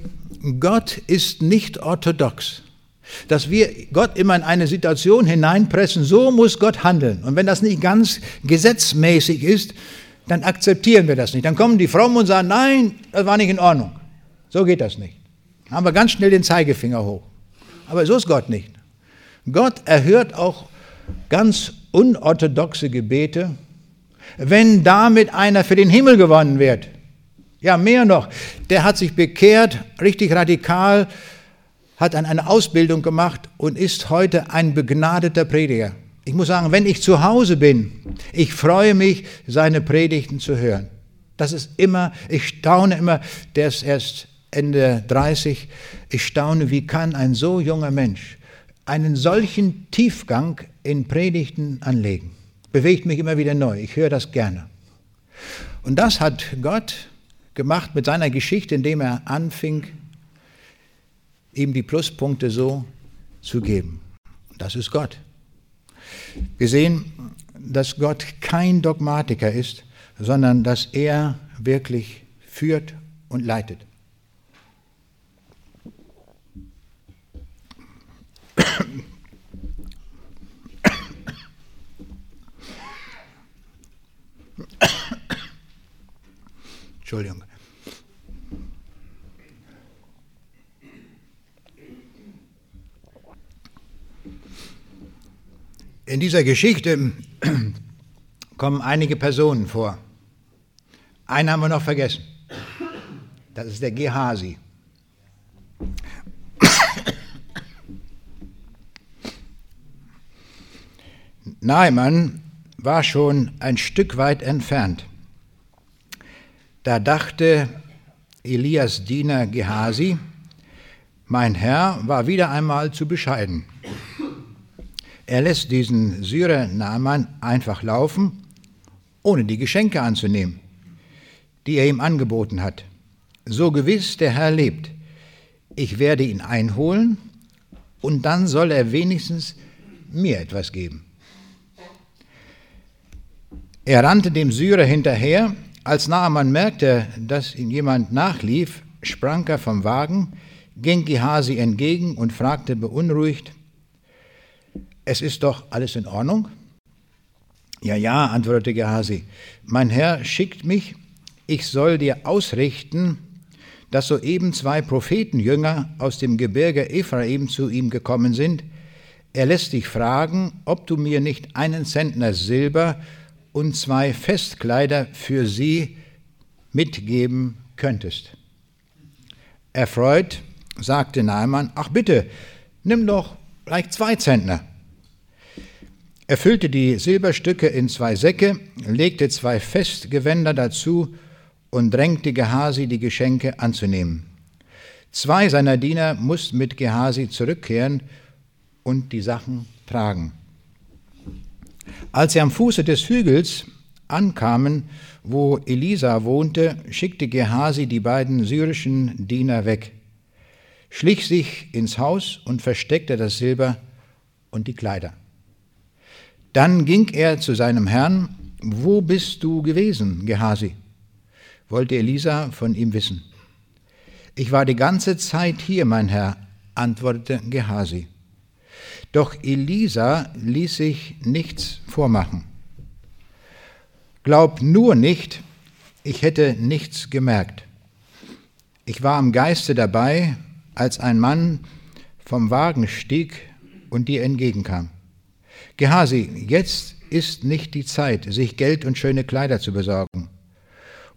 Gott ist nicht orthodox dass wir Gott immer in eine Situation hineinpressen, so muss Gott handeln. Und wenn das nicht ganz gesetzmäßig ist, dann akzeptieren wir das nicht. Dann kommen die Frommen und sagen, nein, das war nicht in Ordnung. So geht das nicht. Dann haben wir ganz schnell den Zeigefinger hoch. Aber so ist Gott nicht. Gott erhört auch ganz unorthodoxe Gebete, wenn damit einer für den Himmel gewonnen wird. Ja, mehr noch, der hat sich bekehrt, richtig radikal, hat dann eine Ausbildung gemacht und ist heute ein begnadeter Prediger. Ich muss sagen, wenn ich zu Hause bin, ich freue mich, seine Predigten zu hören. Das ist immer, ich staune immer, der ist erst Ende 30, ich staune, wie kann ein so junger Mensch einen solchen Tiefgang in Predigten anlegen. Bewegt mich immer wieder neu, ich höre das gerne. Und das hat Gott gemacht mit seiner Geschichte, indem er anfing, ihm die Pluspunkte so zu geben. Das ist Gott. Wir sehen, dass Gott kein Dogmatiker ist, sondern dass er wirklich führt und leitet. Entschuldigung. In dieser Geschichte kommen einige Personen vor. Einen haben wir noch vergessen. Das ist der Gehasi. Naaman war schon ein Stück weit entfernt. Da dachte Elias Diener Gehasi, mein Herr war wieder einmal zu bescheiden. Er lässt diesen Syrer Naaman einfach laufen, ohne die Geschenke anzunehmen, die er ihm angeboten hat. So gewiss der Herr lebt, ich werde ihn einholen und dann soll er wenigstens mir etwas geben. Er rannte dem Syrer hinterher. Als Naaman merkte, dass ihm jemand nachlief, sprang er vom Wagen, ging Gehasi entgegen und fragte beunruhigt, es ist doch alles in Ordnung? Ja, ja, antwortete Gehasi, mein Herr schickt mich, ich soll dir ausrichten, dass soeben zwei Prophetenjünger aus dem Gebirge Ephraim zu ihm gekommen sind. Er lässt dich fragen, ob du mir nicht einen Zentner Silber und zwei Festkleider für sie mitgeben könntest. Erfreut sagte Naaman, ach bitte, nimm doch gleich zwei Zentner. Er füllte die Silberstücke in zwei Säcke, legte zwei Festgewänder dazu und drängte Gehasi, die Geschenke anzunehmen. Zwei seiner Diener mussten mit Gehasi zurückkehren und die Sachen tragen. Als sie am Fuße des Hügels ankamen, wo Elisa wohnte, schickte Gehasi die beiden syrischen Diener weg, schlich sich ins Haus und versteckte das Silber und die Kleider. Dann ging er zu seinem Herrn, wo bist du gewesen, Gehasi? wollte Elisa von ihm wissen. Ich war die ganze Zeit hier, mein Herr, antwortete Gehasi. Doch Elisa ließ sich nichts vormachen. Glaub nur nicht, ich hätte nichts gemerkt. Ich war im Geiste dabei, als ein Mann vom Wagen stieg und dir entgegenkam. Gehasi, jetzt ist nicht die Zeit, sich Geld und schöne Kleider zu besorgen,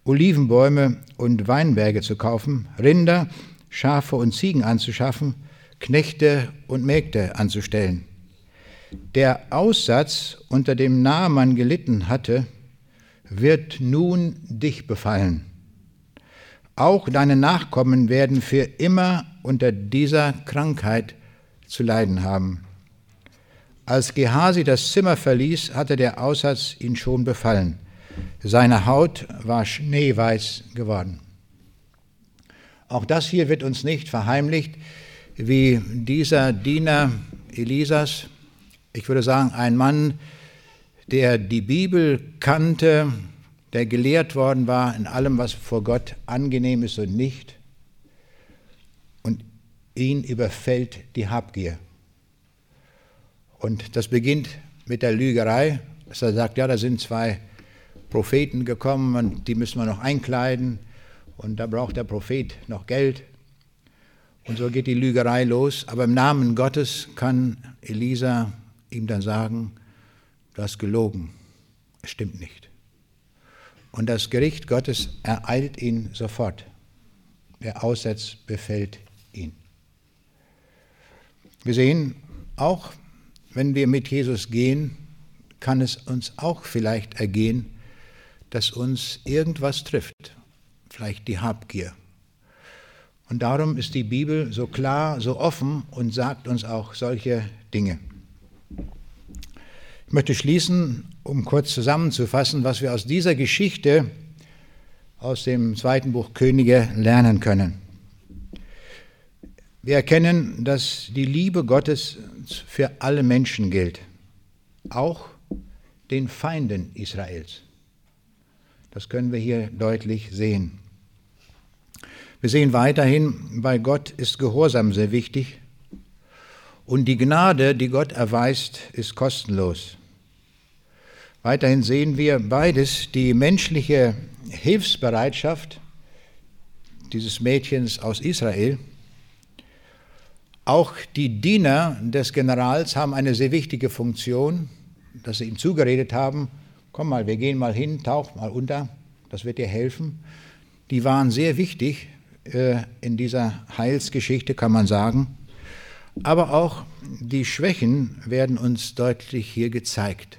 Olivenbäume und Weinberge zu kaufen, Rinder, Schafe und Ziegen anzuschaffen, Knechte und Mägde anzustellen. Der Aussatz, unter dem Naaman gelitten hatte, wird nun dich befallen. Auch deine Nachkommen werden für immer unter dieser Krankheit zu leiden haben. Als Gehasi das Zimmer verließ, hatte der Aussatz ihn schon befallen. Seine Haut war schneeweiß geworden. Auch das hier wird uns nicht verheimlicht, wie dieser Diener Elisas, ich würde sagen, ein Mann, der die Bibel kannte, der gelehrt worden war in allem, was vor Gott angenehm ist und nicht, und ihn überfällt die Habgier. Und das beginnt mit der Lügerei, dass er sagt, ja, da sind zwei Propheten gekommen und die müssen wir noch einkleiden und da braucht der Prophet noch Geld. Und so geht die Lügerei los. Aber im Namen Gottes kann Elisa ihm dann sagen, du hast gelogen, es stimmt nicht. Und das Gericht Gottes ereilt ihn sofort. Der Aussatz befällt ihn. Wir sehen auch wenn wir mit Jesus gehen, kann es uns auch vielleicht ergehen, dass uns irgendwas trifft, vielleicht die Habgier. Und darum ist die Bibel so klar, so offen und sagt uns auch solche Dinge. Ich möchte schließen, um kurz zusammenzufassen, was wir aus dieser Geschichte aus dem zweiten Buch Könige lernen können. Wir erkennen, dass die Liebe Gottes für alle Menschen gilt, auch den Feinden Israels. Das können wir hier deutlich sehen. Wir sehen weiterhin, bei Gott ist Gehorsam sehr wichtig und die Gnade, die Gott erweist, ist kostenlos. Weiterhin sehen wir beides, die menschliche Hilfsbereitschaft dieses Mädchens aus Israel, auch die Diener des Generals haben eine sehr wichtige Funktion, dass sie ihm zugeredet haben, komm mal, wir gehen mal hin, tauch mal unter, das wird dir helfen. Die waren sehr wichtig in dieser Heilsgeschichte, kann man sagen. Aber auch die Schwächen werden uns deutlich hier gezeigt.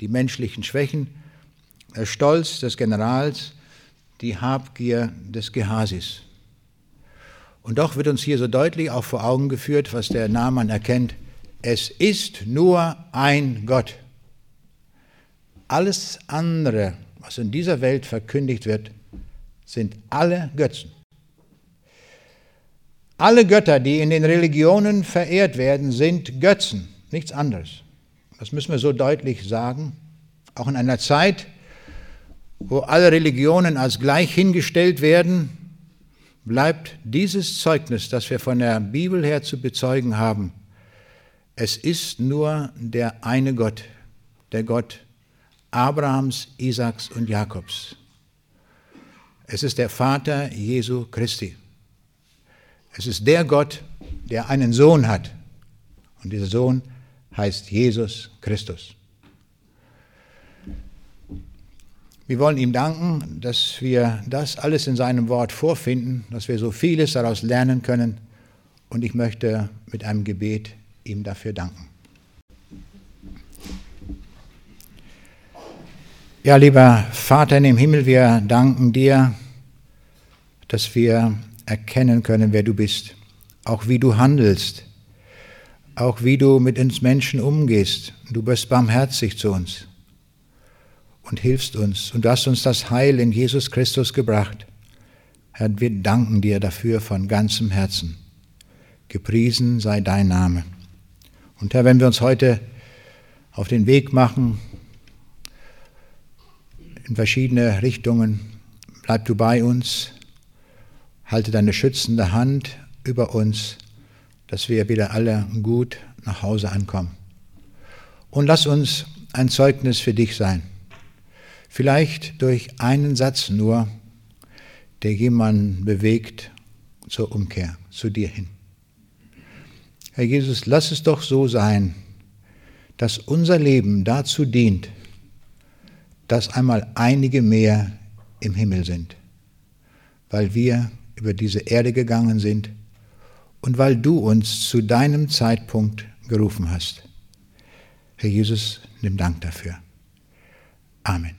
Die menschlichen Schwächen, der Stolz des Generals, die Habgier des Gehasis. Und doch wird uns hier so deutlich auch vor Augen geführt, was der Naaman erkennt. Es ist nur ein Gott. Alles andere, was in dieser Welt verkündigt wird, sind alle Götzen. Alle Götter, die in den Religionen verehrt werden, sind Götzen, nichts anderes. Das müssen wir so deutlich sagen. Auch in einer Zeit, wo alle Religionen als gleich hingestellt werden, bleibt dieses Zeugnis, das wir von der Bibel her zu bezeugen haben. Es ist nur der eine Gott, der Gott Abrahams, Isaaks und Jakobs. Es ist der Vater Jesu Christi. Es ist der Gott, der einen Sohn hat. Und dieser Sohn heißt Jesus Christus. Wir wollen ihm danken, dass wir das alles in seinem Wort vorfinden, dass wir so vieles daraus lernen können. Und ich möchte mit einem Gebet ihm dafür danken. Ja, lieber Vater im Himmel, wir danken dir, dass wir erkennen können, wer du bist, auch wie du handelst, auch wie du mit uns Menschen umgehst. Du bist barmherzig zu uns und hilfst uns. Und du hast uns das Heil in Jesus Christus gebracht. Herr, wir danken dir dafür von ganzem Herzen. Gepriesen sei dein Name. Und Herr, wenn wir uns heute auf den Weg machen, in verschiedene Richtungen, bleib du bei uns, halte deine schützende Hand über uns, dass wir wieder alle gut nach Hause ankommen. Und lass uns ein Zeugnis für dich sein. Vielleicht durch einen Satz nur, der jemanden bewegt zur Umkehr, zu dir hin. Herr Jesus, lass es doch so sein, dass unser Leben dazu dient, dass einmal einige mehr im Himmel sind, weil wir über diese Erde gegangen sind und weil du uns zu deinem Zeitpunkt gerufen hast. Herr Jesus, nimm Dank dafür. Amen.